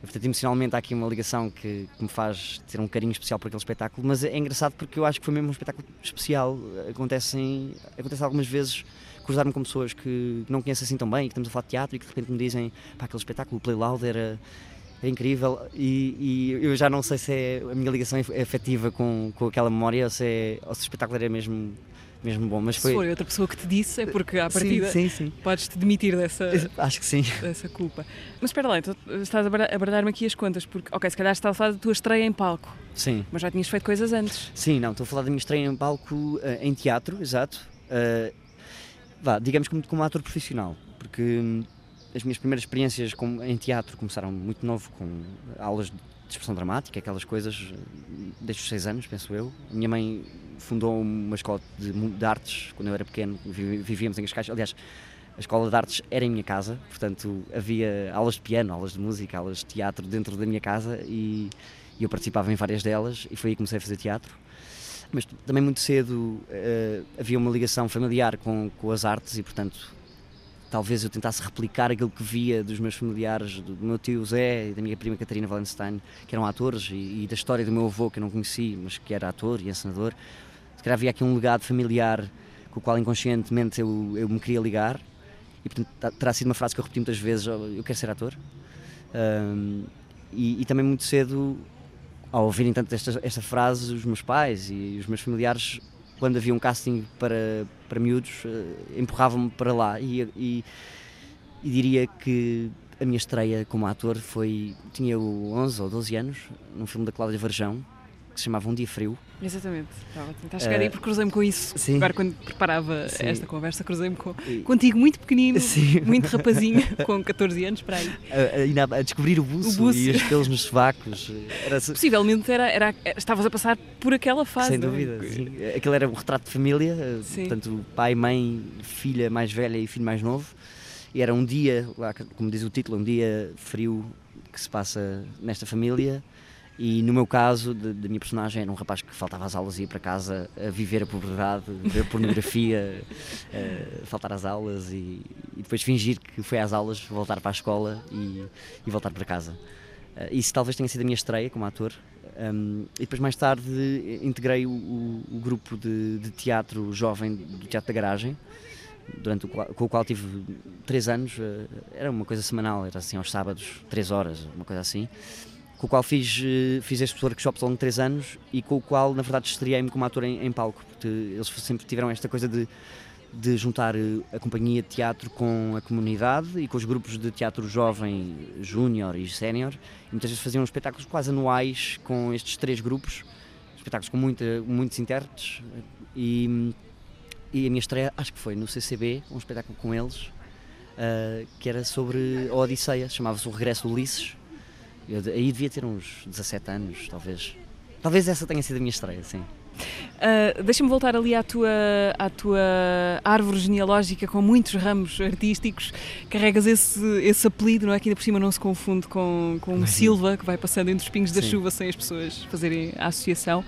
E, portanto, emocionalmente há aqui uma ligação que, que me faz ter um carinho especial por aquele espetáculo, mas é engraçado porque eu acho que foi mesmo um espetáculo especial. Acontecem, acontece algumas vezes cruzar-me com pessoas que não conheço assim tão bem e que estamos a falar de teatro e que de repente me dizem pá, aquele espetáculo, o Play Loud, era, era incrível e, e eu já não sei se é a minha ligação é afetiva com, com aquela memória ou se, é, ou se o espetáculo era mesmo, mesmo bom, mas Se foi... outra pessoa que te disse, é porque à partida sim, sim, sim. podes-te demitir dessa, Acho que sim. dessa culpa. Mas espera lá, então estás a baralhar- a baralhar-me aqui as contas, porque, ok, se calhar estás a falar da tua estreia em palco, Sim. mas já tinhas feito coisas antes. Sim, não, estou a falar da minha estreia em palco eh, em teatro, exato. Eh, vá, digamos como, como ator profissional, porque hum, as minhas primeiras experiências com- em teatro começaram muito novo, com aulas de expressão dramática, aquelas coisas, eh, desde os seis anos, penso eu. Minha mãe fundou uma escola de, de artes quando eu era pequeno, vi- vivíamos em Cascais. Aliás, a escola de artes era em minha casa, portanto havia aulas de piano, aulas de música, aulas de teatro dentro da minha casa e, e eu participava em várias delas e foi aí que comecei a fazer teatro. Mas também muito cedo eh, havia uma ligação familiar com, com as artes e, portanto, talvez eu tentasse replicar aquilo que via dos meus familiares, do do meu tio Zé e da minha prima Catarina Valenstein, que eram atores, e, e da história do meu avô, que eu não conheci, mas que era ator e encenador. Se calhar havia aqui um legado familiar com o qual inconscientemente eu, eu me queria ligar, e portanto ta- terá sido uma frase que eu repeti muitas vezes: "Oh, eu quero ser ator. Ahm, e, e também muito cedo, ao ouvirem tanto esta, esta frase, os meus pais e os meus familiares, quando havia um casting para, para miúdos, eh, empurravam-me para lá. E, e, e diria que a minha estreia como ator foi. tinha eu 11 ou 12 anos, num filme da Cláudia Varjão, que se chamava Um Dia Frio. Exatamente. Estava a tentar chegar Eh, aí porque cruzei-me com isso. sim. Agora, quando preparava Sim. esta conversa, cruzei-me com, E- contigo muito pequenino, Sim. muito rapazinho, com 14 anos, para aí. A, a- a descobrir o buço, O buço. e os pelos nos sovacos. Era, Possivelmente era, era, estavas a passar por aquela fase. Sem é? dúvida, sim. Aquele era um retrato de família, eh, portanto, pai, mãe, filha mais velha e filho mais novo. E era um dia, como diz o título, um dia frio que se passa nesta família. E no meu caso, da minha personagem, era um rapaz que faltava às aulas e ia para casa a viver a pobreza, ver pornografia, eh, faltar às aulas e, e depois fingir que foi às aulas, voltar para a escola e, e voltar para casa. Eh, isso talvez tenha sido a minha estreia como ator. Um, e depois, mais tarde, integrei o, o- o grupo de, de teatro jovem do Teatro da Garagem, durante o qual, com o qual tive três anos. eh, Era uma coisa semanal, era assim aos sábados, três horas, uma coisa assim. Com o qual fiz, eh, fiz estes workshops ao longo de três anos e com o qual, na verdade, estreiei-me como ator em, em palco, porque eles sempre tiveram esta coisa de de juntar eh, a companhia de teatro com a comunidade e com os grupos de teatro jovem, júnior e sénior. E Muitas vezes faziam espetáculos quase anuais com estes três grupos, espetáculos com muita, muitos intérpretes. E, e a minha estreia acho que foi no CCB, um espetáculo com eles, uh, que era sobre a Odisseia, chamava-se O Regresso Ulisses. Eu, aí devia ter uns 17 anos, talvez. Talvez essa tenha sido a minha estreia, sim. Uh, Deixa-me voltar ali à tua, à tua árvore genealógica com muitos ramos artísticos. Carregas esse, esse apelido, não é? Que ainda por cima não se confunde com, com um Silva, que vai passando entre os pingos da Sim. chuva sem as pessoas fazerem a associação.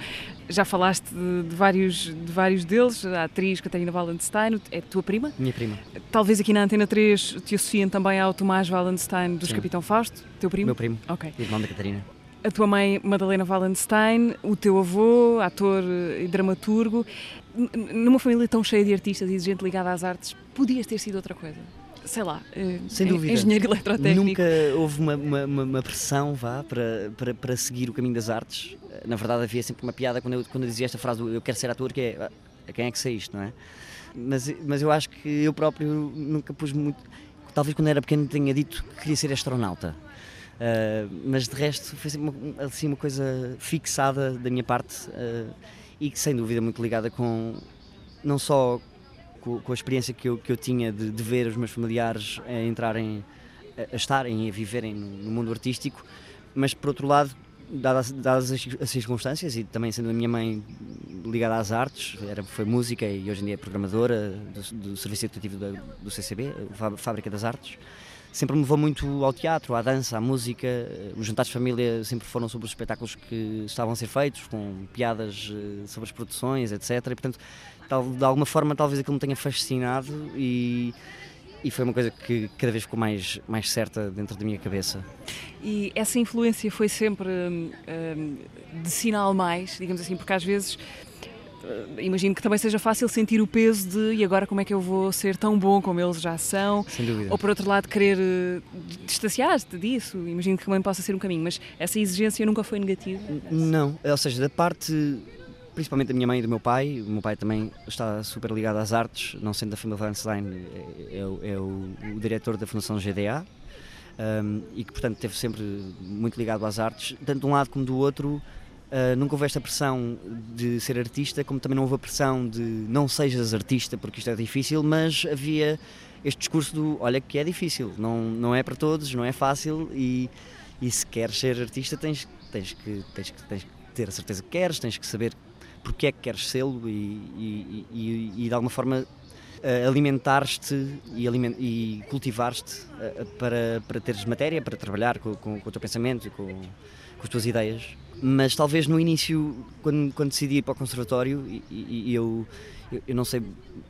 Já falaste de, de vários, de vários deles, a atriz Catarina Wallenstein, é tua prima? Minha prima, Talvez aqui na Antena 3 te associem também ao Tomás Wallenstein dos Sim. Capitão Fausto, teu primo? meu primo, Ok. irmão da Catarina. A tua mãe, Madalena Wallenstein, o teu avô, ator e dramaturgo. Numa família tão cheia de artistas e de gente ligada às artes, podias ter sido outra coisa. Sei lá, eh, Sem dúvida. engenheiro eletrotécnico. Nunca houve uma, uma, uma- pressão vá, para, para, para seguir o caminho das artes. Na verdade, havia sempre uma piada quando eu, quando eu dizia esta frase: Eu quero ser ator, que é "Ah, a quem é que isto, não é? Mas, mas eu acho que eu próprio nunca pus muito. Talvez quando era pequeno tenha dito que queria ser astronauta. Ah, mas de resto foi sempre uma, assim, uma coisa fixada da minha parte ah, e que sem dúvida muito ligada com não só com, com a experiência que eu, que eu tinha de, de ver os meus familiares a entrarem, a, a estarem e a viverem no, no mundo artístico, mas por outro lado, dadas, dadas as, as circunstâncias e também sendo a minha mãe ligada às artes, era, foi música e hoje em dia é programadora do, do Serviço Educativo da, do CCB, Fábrica das Artes, sempre me levou muito ao teatro, à dança, à música. Os jantares de família sempre foram sobre os espetáculos que estavam a ser feitos, com piadas eh, sobre as produções, etc. E, portanto, tal- de alguma forma, talvez aquilo me tenha fascinado e, e foi uma coisa que cada vez ficou mais, mais certa dentro da minha cabeça. E essa influência foi sempre hum, hum, de sinal mais, digamos assim, porque às vezes imagino que também seja fácil sentir o peso de e agora como é que eu vou ser tão bom como eles já são, Sem dúvida. ou por outro lado querer eh, distanciar-te disso, imagino que também possa ser um caminho, mas essa exigência nunca foi negativa. Não, ou seja, da parte principalmente da minha mãe e do meu pai, o meu pai também está super ligado às artes, não sendo da família Weinstein, é, é o- é o, o diretor da Fundação GDA um, e que, portanto, esteve sempre muito ligado às artes, tanto de um lado como do outro. Uh, nunca houve esta pressão de ser artista, como também não houve a pressão de não sejas artista porque isto é difícil, mas havia este discurso do olha que é difícil, não, não é para todos, não é fácil e, e se queres ser artista tens, tens, que, tens, que, tens que ter a certeza que queres, tens que saber porque é que queres sê-lo e, e, e, e de alguma forma eh, alimentares-te e, aliment e cultivares-te eh, para, para teres matéria, para trabalhar com, com, com o teu pensamento e com, com as tuas ideias. Mas talvez no início, quando, quando decidi ir para o conservatório, e, e- eu, eu, eu não sei,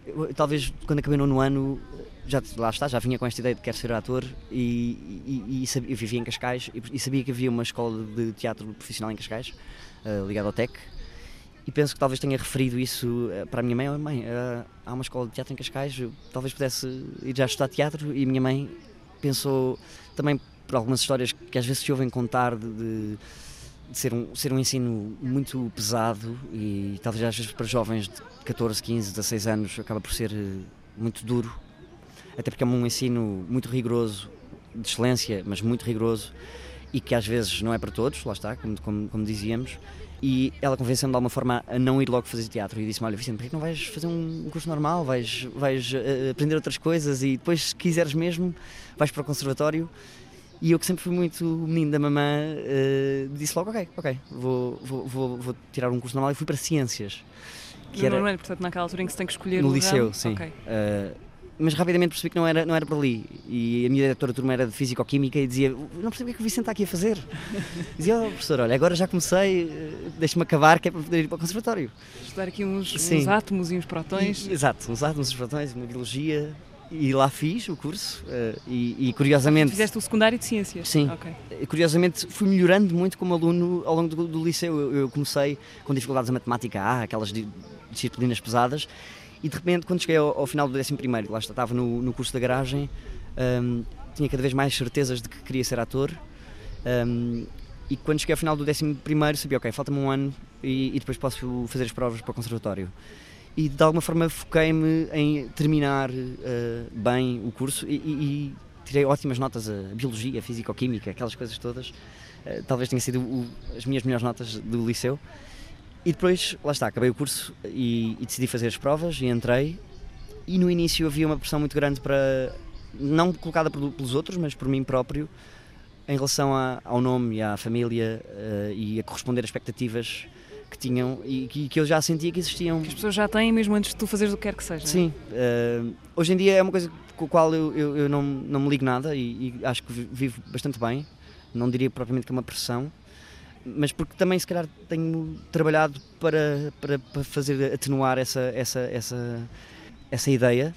eu- talvez quando acabei no ano, já lá está, já vinha com esta ideia de quero ser ator e, e, sabia, eu vivia em Cascais e, sabia que havia uma escola de teatro profissional em Cascais, eh, ligada ao TEC, e penso que talvez tenha referido isso eh, para a minha mãe. Oh, mãe, eh, há uma escola de teatro em Cascais, talvez pudesse ir já estudar teatro. E a minha mãe pensou também por algumas histórias que às vezes se ouvem contar de, de- ser, um, ser um ensino muito pesado e talvez às vezes para jovens de 14, 15, 16 anos acaba por ser eh, muito duro. Até porque é um ensino muito rigoroso, de excelência, mas muito rigoroso e que às vezes não é para todos, lá está, como, como, como dizíamos. E ela convenceu-me de alguma forma a não ir logo fazer teatro e disse-me: Olha, Vicente, porquê não vais fazer um curso normal? Vais, vais eh, aprender outras coisas e depois, se quiseres mesmo, vais para o conservatório. E eu, que sempre fui muito menino da mamã, eh, disse logo: Ok, ok, vou, vou, vou, vou tirar um curso normal e fui para Ciências. Que era... Não, portanto, naquela altura em que se tem que escolher no o liceu, sim. Ok. Eh, mas rapidamente percebi que não era, não era por ali. E a minha diretora de turma era de Físico-Química e dizia: Não percebo o que é que o Vicente está aqui a fazer. Dizia: Oh, professor, olha, agora já comecei, eh, deixa-me acabar, que é para poder ir para o conservatório. Estudar aqui uns, uns átomos e uns protões. E- exato, uns átomos, uns protões, uma biologia. E lá fiz o curso. eh, e, e curiosamente. Fizeste o secundário de ciências? Sim. Ok. E, Curiosamente, fui melhorando muito como aluno ao longo do, do liceu. Eu, eu comecei com dificuldades em matemática A, aquelas di- disciplinas pesadas, e de repente, quando cheguei ao, ao final do 11, lá está, estava no, no curso da garagem, hum, tinha cada vez mais certezas de que queria ser ator. hum, e quando cheguei ao final do 11, sabia, ok, falta-me um ano e, e depois posso fazer as provas para o conservatório. E de alguma forma foquei-me em terminar eh, bem o curso e, e- tirei ótimas notas a biologia, a físico-química, aquelas coisas todas. Eh, talvez tenha sido o- as minhas melhores notas do liceu. E depois, lá está, acabei o curso e, e decidi fazer as provas e entrei. E no início havia uma pressão muito grande para, não colocada por- pelos outros, mas por mim próprio, em relação a- ao nome e à família eh, e a corresponder a expectativas que tinham e que, que eu já sentia que existiam. Que as pessoas já têm mesmo antes de tu fazeres o que quer que seja. Sim, eh, hoje em dia é uma coisa com a qual eu, eu, eu não, não me ligo nada e, e acho que vi- vivo bastante bem. Não diria propriamente que é uma pressão, mas porque também se calhar tenho trabalhado para, para, para fazer atenuar essa, essa, essa, essa ideia.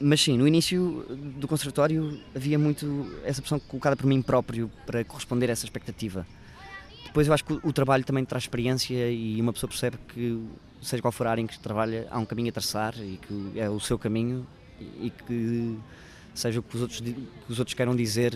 Mas sim, no início do conservatório havia muito essa pressão colocada por mim próprio para corresponder a essa expectativa. Depois eu acho que o, trabalho também traz experiência e uma pessoa percebe que, seja qual for a área em que trabalha, há um caminho a traçar e que é o seu caminho e que seja o que os outros, que os outros queiram dizer,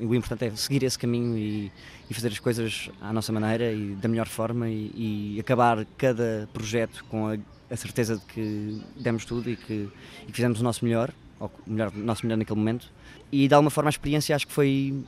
o importante é seguir esse caminho e, e fazer as coisas à nossa maneira e da melhor forma e, e acabar cada projeto com a, a certeza de que demos tudo e que, e que fizemos o nosso melhor, ou melhor, o nosso melhor naquele momento. E de alguma forma a experiência acho que foi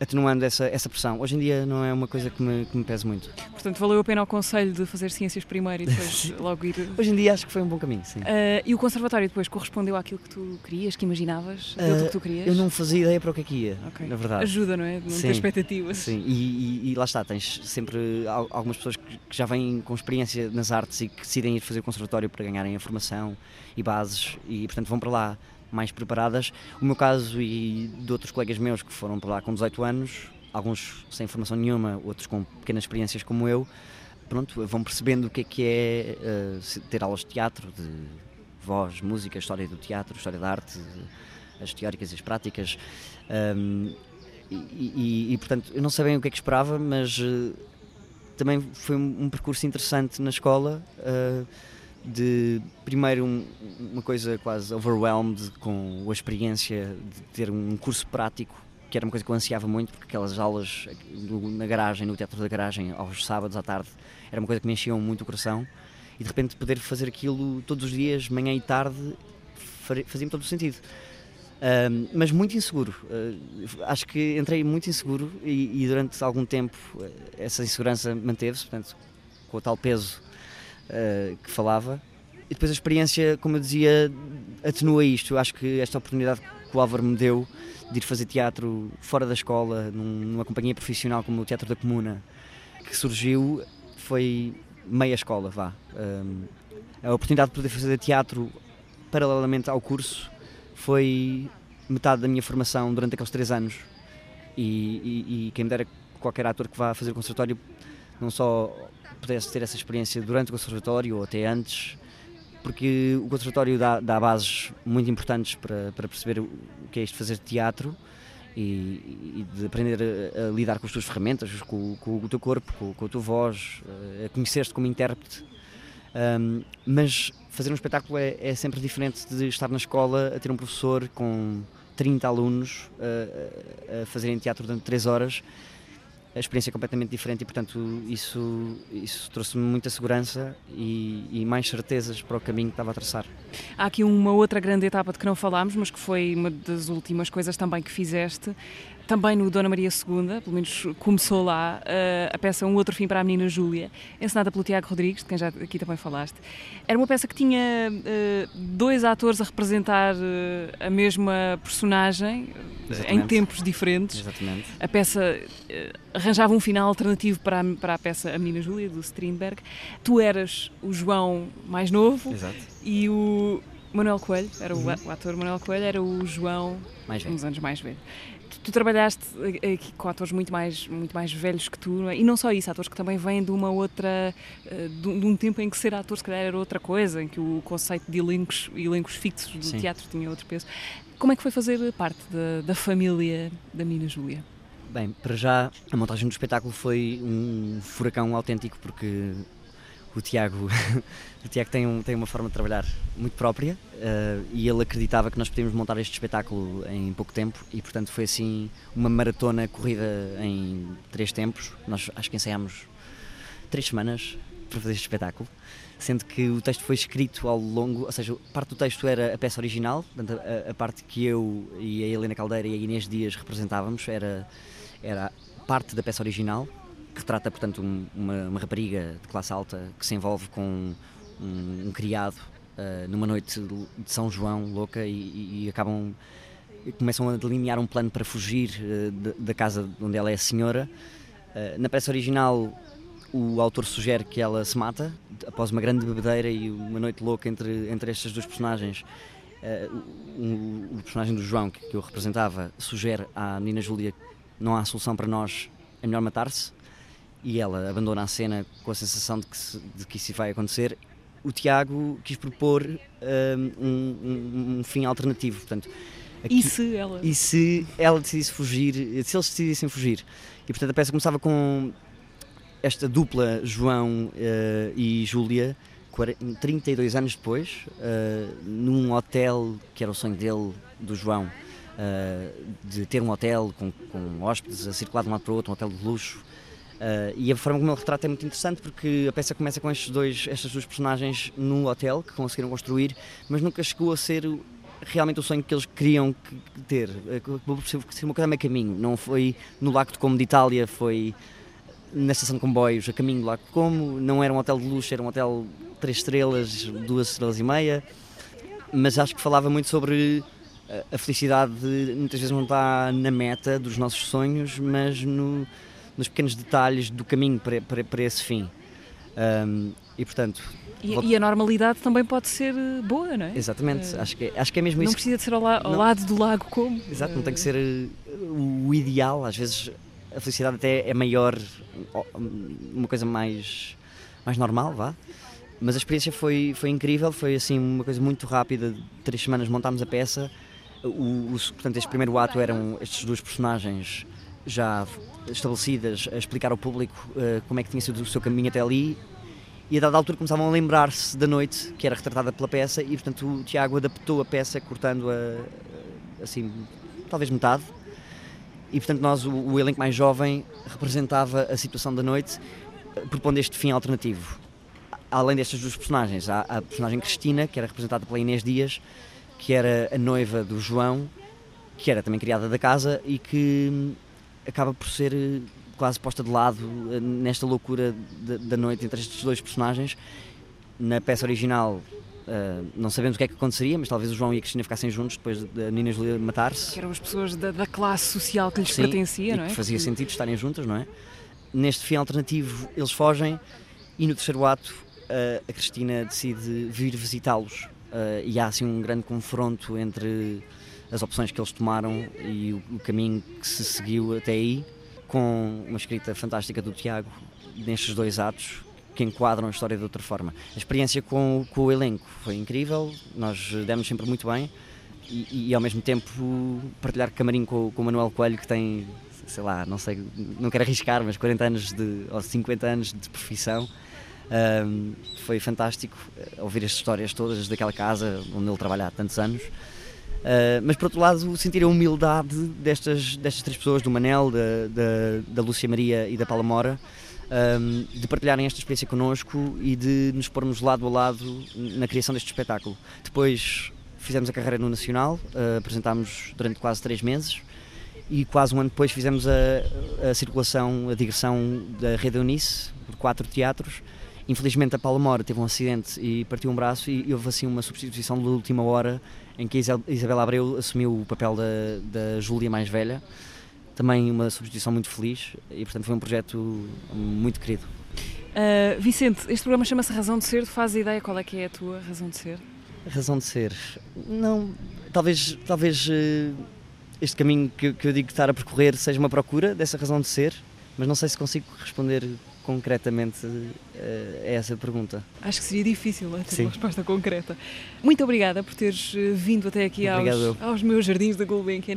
atenuando essa, essa pressão. Hoje em dia não é uma coisa que me, que me pese muito. Portanto, valeu a pena o conselho de fazer ciências primeiro e depois logo ir. Hoje em dia acho que foi um bom caminho, sim. Ah, e o conservatório depois correspondeu àquilo que tu querias, que imaginavas? Deu-te o que tu querias? Eu não fazia ideia para o que é que ia, Ok. na verdade. Ajuda, não é? De Não Sim. ter expectativas. Sim, e, e- e lá está, tens sempre al- algumas pessoas que que já vêm com experiência nas artes e que decidem ir fazer o conservatório para ganharem a formação e bases e, portanto, vão para lá mais preparadas. O meu caso e de outros colegas meus que foram para lá com 18 anos, alguns sem formação nenhuma, outros com pequenas experiências como eu, pronto, vão percebendo o que é que é se- ter aulas de teatro, de voz, música, história do teatro, história da arte, as teóricas e as práticas. Ahm, e, e- e, portanto, eu não sei bem o que é que esperava, mas eh, também foi um, um percurso interessante na escola. eh, de primeiro um- uma coisa quase overwhelmed com a experiência de ter um curso prático que era uma coisa que eu ansiava muito porque aquelas aulas na garagem, no teatro da garagem aos sábados à tarde era uma coisa que me enchiam muito o coração e de repente poder fazer aquilo todos os dias, manhã e tarde fazia-me todo o sentido Ahm, mas muito inseguro. Ah, acho que entrei muito inseguro e, e durante algum tempo eh, essa insegurança manteve-se, portanto, com o tal peso ah, que falava. E depois a experiência, como eu dizia, atenua isto. Acho que esta oportunidade que o Álvaro me deu de ir fazer teatro fora da escola, num- numa companhia profissional como o Teatro da Comuna, que surgiu, foi meia escola, vá. Ahm, a oportunidade de poder fazer teatro paralelamente ao curso foi metade da minha formação durante aqueles três anos. E, e, e quem me dera que qualquer ator que vá fazer o conservatório não só pudesse ter essa experiência durante o conservatório ou até antes, porque o conservatório dá, dá bases muito importantes para, para perceber o que é isto de fazer teatro e, e de aprender a, a lidar com as tuas ferramentas, com, com o teu corpo, com, com a tua voz, eh, a conhecer-te como intérprete. Um, mas fazer um espetáculo é, é sempre diferente de estar na escola a ter um professor com 30 alunos a- a, a fazerem teatro durante 3 horas. A experiência é completamente diferente e, portanto, isso, isso trouxe-me muita segurança e, e mais certezas para o caminho que estava a traçar. Há aqui uma outra grande etapa de que não falámos, mas que foi uma das últimas coisas também que fizeste, também no Dona Maria II, pelo menos começou lá, eh, a peça Um Outro Fim para a Menina Júlia, encenada pelo Tiago Rodrigues, de quem já aqui também falaste. Era uma peça que tinha eh, dois atores a representar eh, a mesma personagem, eh, em Exatamente. tempos diferentes. Exatamente. A peça arranjava um final alternativo para a, para a peça A Menina Júlia, do Strindberg. Tu eras o João mais novo, Exato. e o Manuel Coelho, era o, o ator Manuel Coelho, era o João, Mais velho. uns anos mais velho. Tu, trabalhaste eh, aqui com atores muito mais, muito mais velhos que tu, não é? e não só isso, atores que também vêm de uma outra, eh, de, um- tempo em que ser ator se calhar era outra coisa, em que o conceito de elencos, elencos fixos do Sim. teatro tinha outro peso. Como é que foi fazer parte da, da família da menina Júlia? Bem, para já, a montagem do espetáculo foi um furacão autêntico porque o Tiago, o Tiago tem, um- tem uma forma de trabalhar muito própria eh, e ele acreditava que nós podíamos montar este espetáculo em pouco tempo e, portanto, foi assim uma maratona corrida em três tempos. Nós acho que ensaiámos três semanas para fazer este espetáculo, sendo que o texto foi escrito ao longo, ou seja, parte do texto era a peça original, portanto, a, a parte que eu e a Helena Caldeira e a Inês Dias representávamos era, era parte da peça original, retrata, portanto, um- uma, uma rapariga de classe alta que se envolve com um, um criado uh, numa noite de São João louca e, e- acabam começam a delinear um plano para fugir uh, da- da casa onde ela é senhora. Uh, na peça original, o autor sugere que ela se mata após uma grande bebedeira e uma noite louca entre, entre estas duas personagens. O, o- o personagem do João, que, que eu representava, sugere à menina Júlia não há solução para nós, é melhor matar-se. E ela abandona a cena com a sensação de que, se- de que isso vai acontecer. O Tiago quis propor um, um- um fim alternativo. Portanto, aqui- E se ela. e se ela decidisse fugir, se eles decidissem fugir. E portanto a peça começava com esta dupla João eh, e Júlia, 40 32 anos depois, eh, num hotel que era o sonho dele, do João, eh, de ter um hotel com, com hóspedes a circular de um lado para o outro, um hotel de luxo. Eh, e a forma como ele retrata é muito interessante porque a peça começa com estes dois, estas duas personagens num hotel que conseguiram construir, mas nunca chegou a ser realmente o sonho que eles queriam que- que ter. Acabou por ser ser uma coisa meio caminho. Não foi no Lago de Como de Itália, foi na estação de comboios a caminho do Lago de Como. Não era um hotel de luxo, era um hotel três estrelas, duas estrelas e meia. Mas acho que falava muito sobre a- a felicidade de, muitas vezes não está na meta dos nossos sonhos, mas no- nos pequenos detalhes do caminho para, para, para esse fim. Ahm, e portanto, E, Vou- e a normalidade também pode ser eh, boa, não é? exatamente, Eh, acho que, é- acho que é mesmo Não isso. precisa de ser ao, la- ao Não. lado do lago como. Exato, não tem que Eh, ser o ideal, às vezes a felicidade até é maior, uma coisa mais, mais normal, vá. Mas a experiência foi, foi incrível, foi assim uma coisa muito rápida, três semanas montámos a peça. O, o- portanto, este primeiro ato eram estes dois personagens já estabelecidas a explicar ao público eh, como é que tinha sido o seu caminho até ali. E a dada altura começavam a lembrar-se da noite que era retratada pela peça e portanto o Tiago adaptou a peça cortando-a eh, assim talvez metade. E portanto nós o, o elenco mais jovem representava a situação da noite eh, propondo este fim alternativo. Além destas duas personagens há a personagem Cristina que era representada pela Inês Dias que era a noiva do João que era também criada da casa e que hum, acaba por ser eh, quase posta de lado eh, nesta loucura da, noite entre estes dois personagens. Na peça original eh, não sabemos o que é que aconteceria, mas talvez o João e a Cristina ficassem juntos depois da Nina Julia matar-se. Que eram as pessoas da, da classe social que lhes Sim, pertencia, não é? que fazia Que- sentido estarem juntas, não é? Neste fim alternativo eles fogem e no terceiro ato eh, a Cristina decide vir visitá-los eh, e há assim um grande confronto entre as opções que eles tomaram e o, o caminho que se seguiu até aí, com uma escrita fantástica do Tiago nestes dois atos que enquadram a história de outra forma. A experiência com, com o elenco foi incrível, nós demos sempre muito bem e, e ao mesmo tempo partilhar camarim com, com o Manuel Coelho que tem, sei lá, não sei, não quero arriscar, mas 40 anos de, ou 50 anos de profissão. Ahm, foi fantástico eh, ouvir as histórias todas daquela casa onde ele trabalha há tantos anos. Uh, mas por outro lado, sentir a humildade destas, destas três pessoas, do Manel, da, da, da Lúcia Maria e da Paula Mora, um, de partilharem esta experiência connosco e de nos pormos lado a lado na criação deste espetáculo. Depois fizemos a carreira no Nacional, uh, apresentámos durante quase três meses e quase um ano depois fizemos a, a circulação, a digressão da Rede Eunice, por quatro teatros. Infelizmente a Paula Mora teve um acidente e partiu um braço e houve assim uma substituição de última hora em que a Isabela Abreu assumiu o papel da, da Júlia mais velha. Também uma substituição muito feliz e portanto foi um projeto muito querido. Uh, Vicente, este programa chama-se Razão de Ser. Faz ideia qual é que é a tua razão de ser? Razão de ser. Não, talvez, talvez eh, este caminho que, eu- que eu digo estar a percorrer seja uma procura dessa razão de ser, mas não sei se consigo responder concretamente eh, a essa pergunta. Acho que seria difícil é, ter Sim. uma resposta concreta. Muito obrigada por teres eh, vindo até aqui aos, aos meus jardins da Gulbenkian.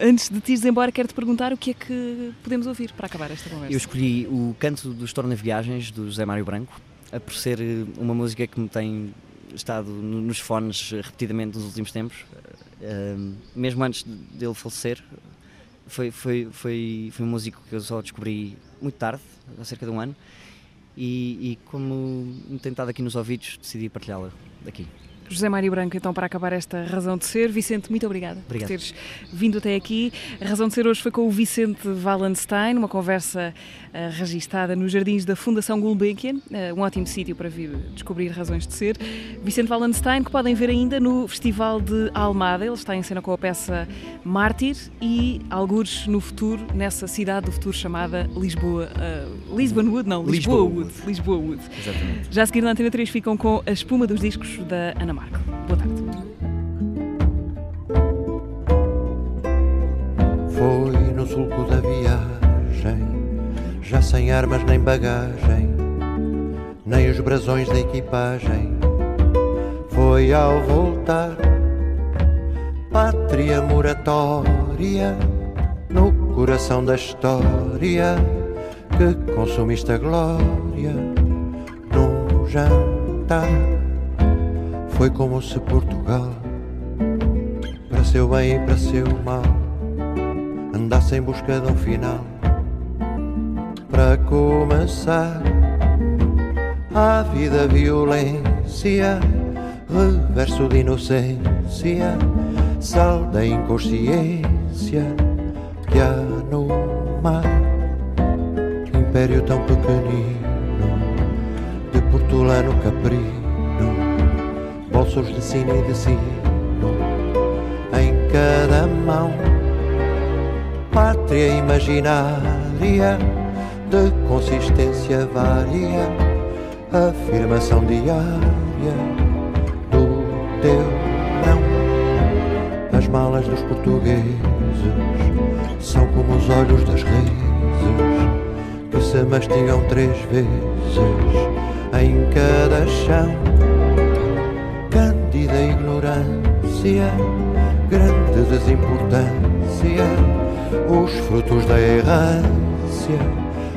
Antes de te ires embora, quero-te perguntar o que é que podemos ouvir para acabar esta conversa. Eu escolhi o Canto dos Tornaviagens, do José Mário Branco, a por ser eh, uma música que me tem estado no- nos fones repetidamente nos últimos tempos, mesmo antes de- dele falecer. Foi, foi, foi, foi um músico que eu só descobri muito tarde, há cerca de um ano, e, e como me tem estado aqui nos ouvidos, decidi partilhá-la daqui. José Mário Branco, então, para acabar esta razão de ser. Vicente, muito obrigada Obrigado. por teres vindo até aqui. A razão de ser hoje foi com o Vicente Wallenstein, uma conversa uh, registada nos jardins da Fundação Gulbenkian, uh, um ótimo sítio para vir descobrir razões de ser. Vicente Wallenstein, que podem ver ainda no Festival de Almada. Ele está em cena com a peça Mártir e algures no futuro, nessa cidade do futuro chamada Lisboa. Uh, Lisbon Wood, não, Lisboa, Lisboa Wood. Lisboa Wood. Exatamente. Já a seguir na Antena 3 ficam com a espuma dos discos da Ana Marco. Boa tarde. Foi no sulco da viagem, já sem armas nem bagagem, nem os brasões da equipagem. Foi ao voltar, pátria moratória, no coração da história, que consumiste a glória num jantar. Foi como se Portugal, para seu bem e para seu mal andasse em busca de um final. Para começar, a vida violência, reverso de inocência, sal da inconsciência que há no mar. Império tão pequenino, de portulano caprino, bolsos de sino e de sino, em cada mão pátria imaginária de consistência vária, afirmação diária do teu não. As malas dos portugueses são como os olhos das reses que se mastigam três vezes em cada chão. Cândida ignorância, grande desimportância os frutos da errância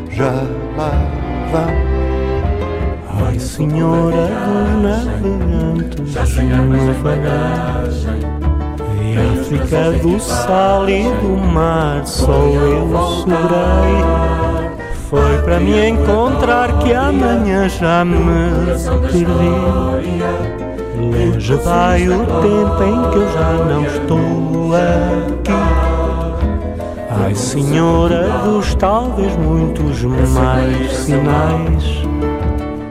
já lá vão. Ai, senhora dos navegantes, uma bagagem. E África do sal e do mar, só eu sobrei. Foi para me encontrar que amanhã já me perdi. Longe vai o tempo em que eu já não estou aqui. Ai, senhora dos talvez muitos mais sinais.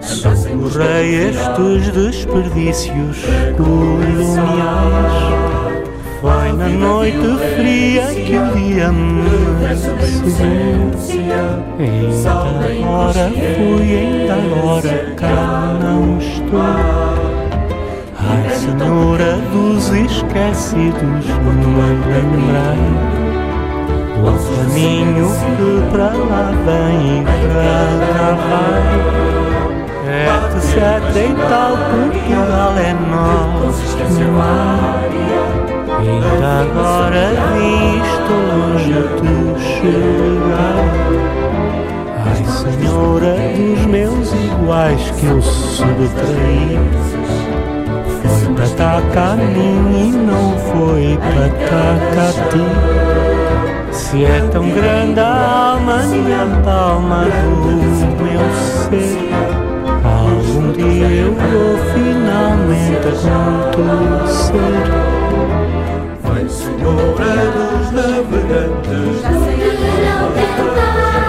Socorrei estes desperdícios coloniais. Foi na noite fria que o dia me seguiu. Ainda agora fui, ainda agora cá não estou. Ai, senhora dos esquecidos, me lembrei. O caminho que para lá vem e para cá vai É sete e tal, Portugal é nosso mar Ainda agora visto longe de chegar Ai senhora dos meus iguais que eu subtraí Caminho e não foi para cá cá ti se é tão grande a alma, minha palma do meu ser. Algum dia eu vou finalmente acontecer. Vai, senhora dos navegantes, Já sei que não tentar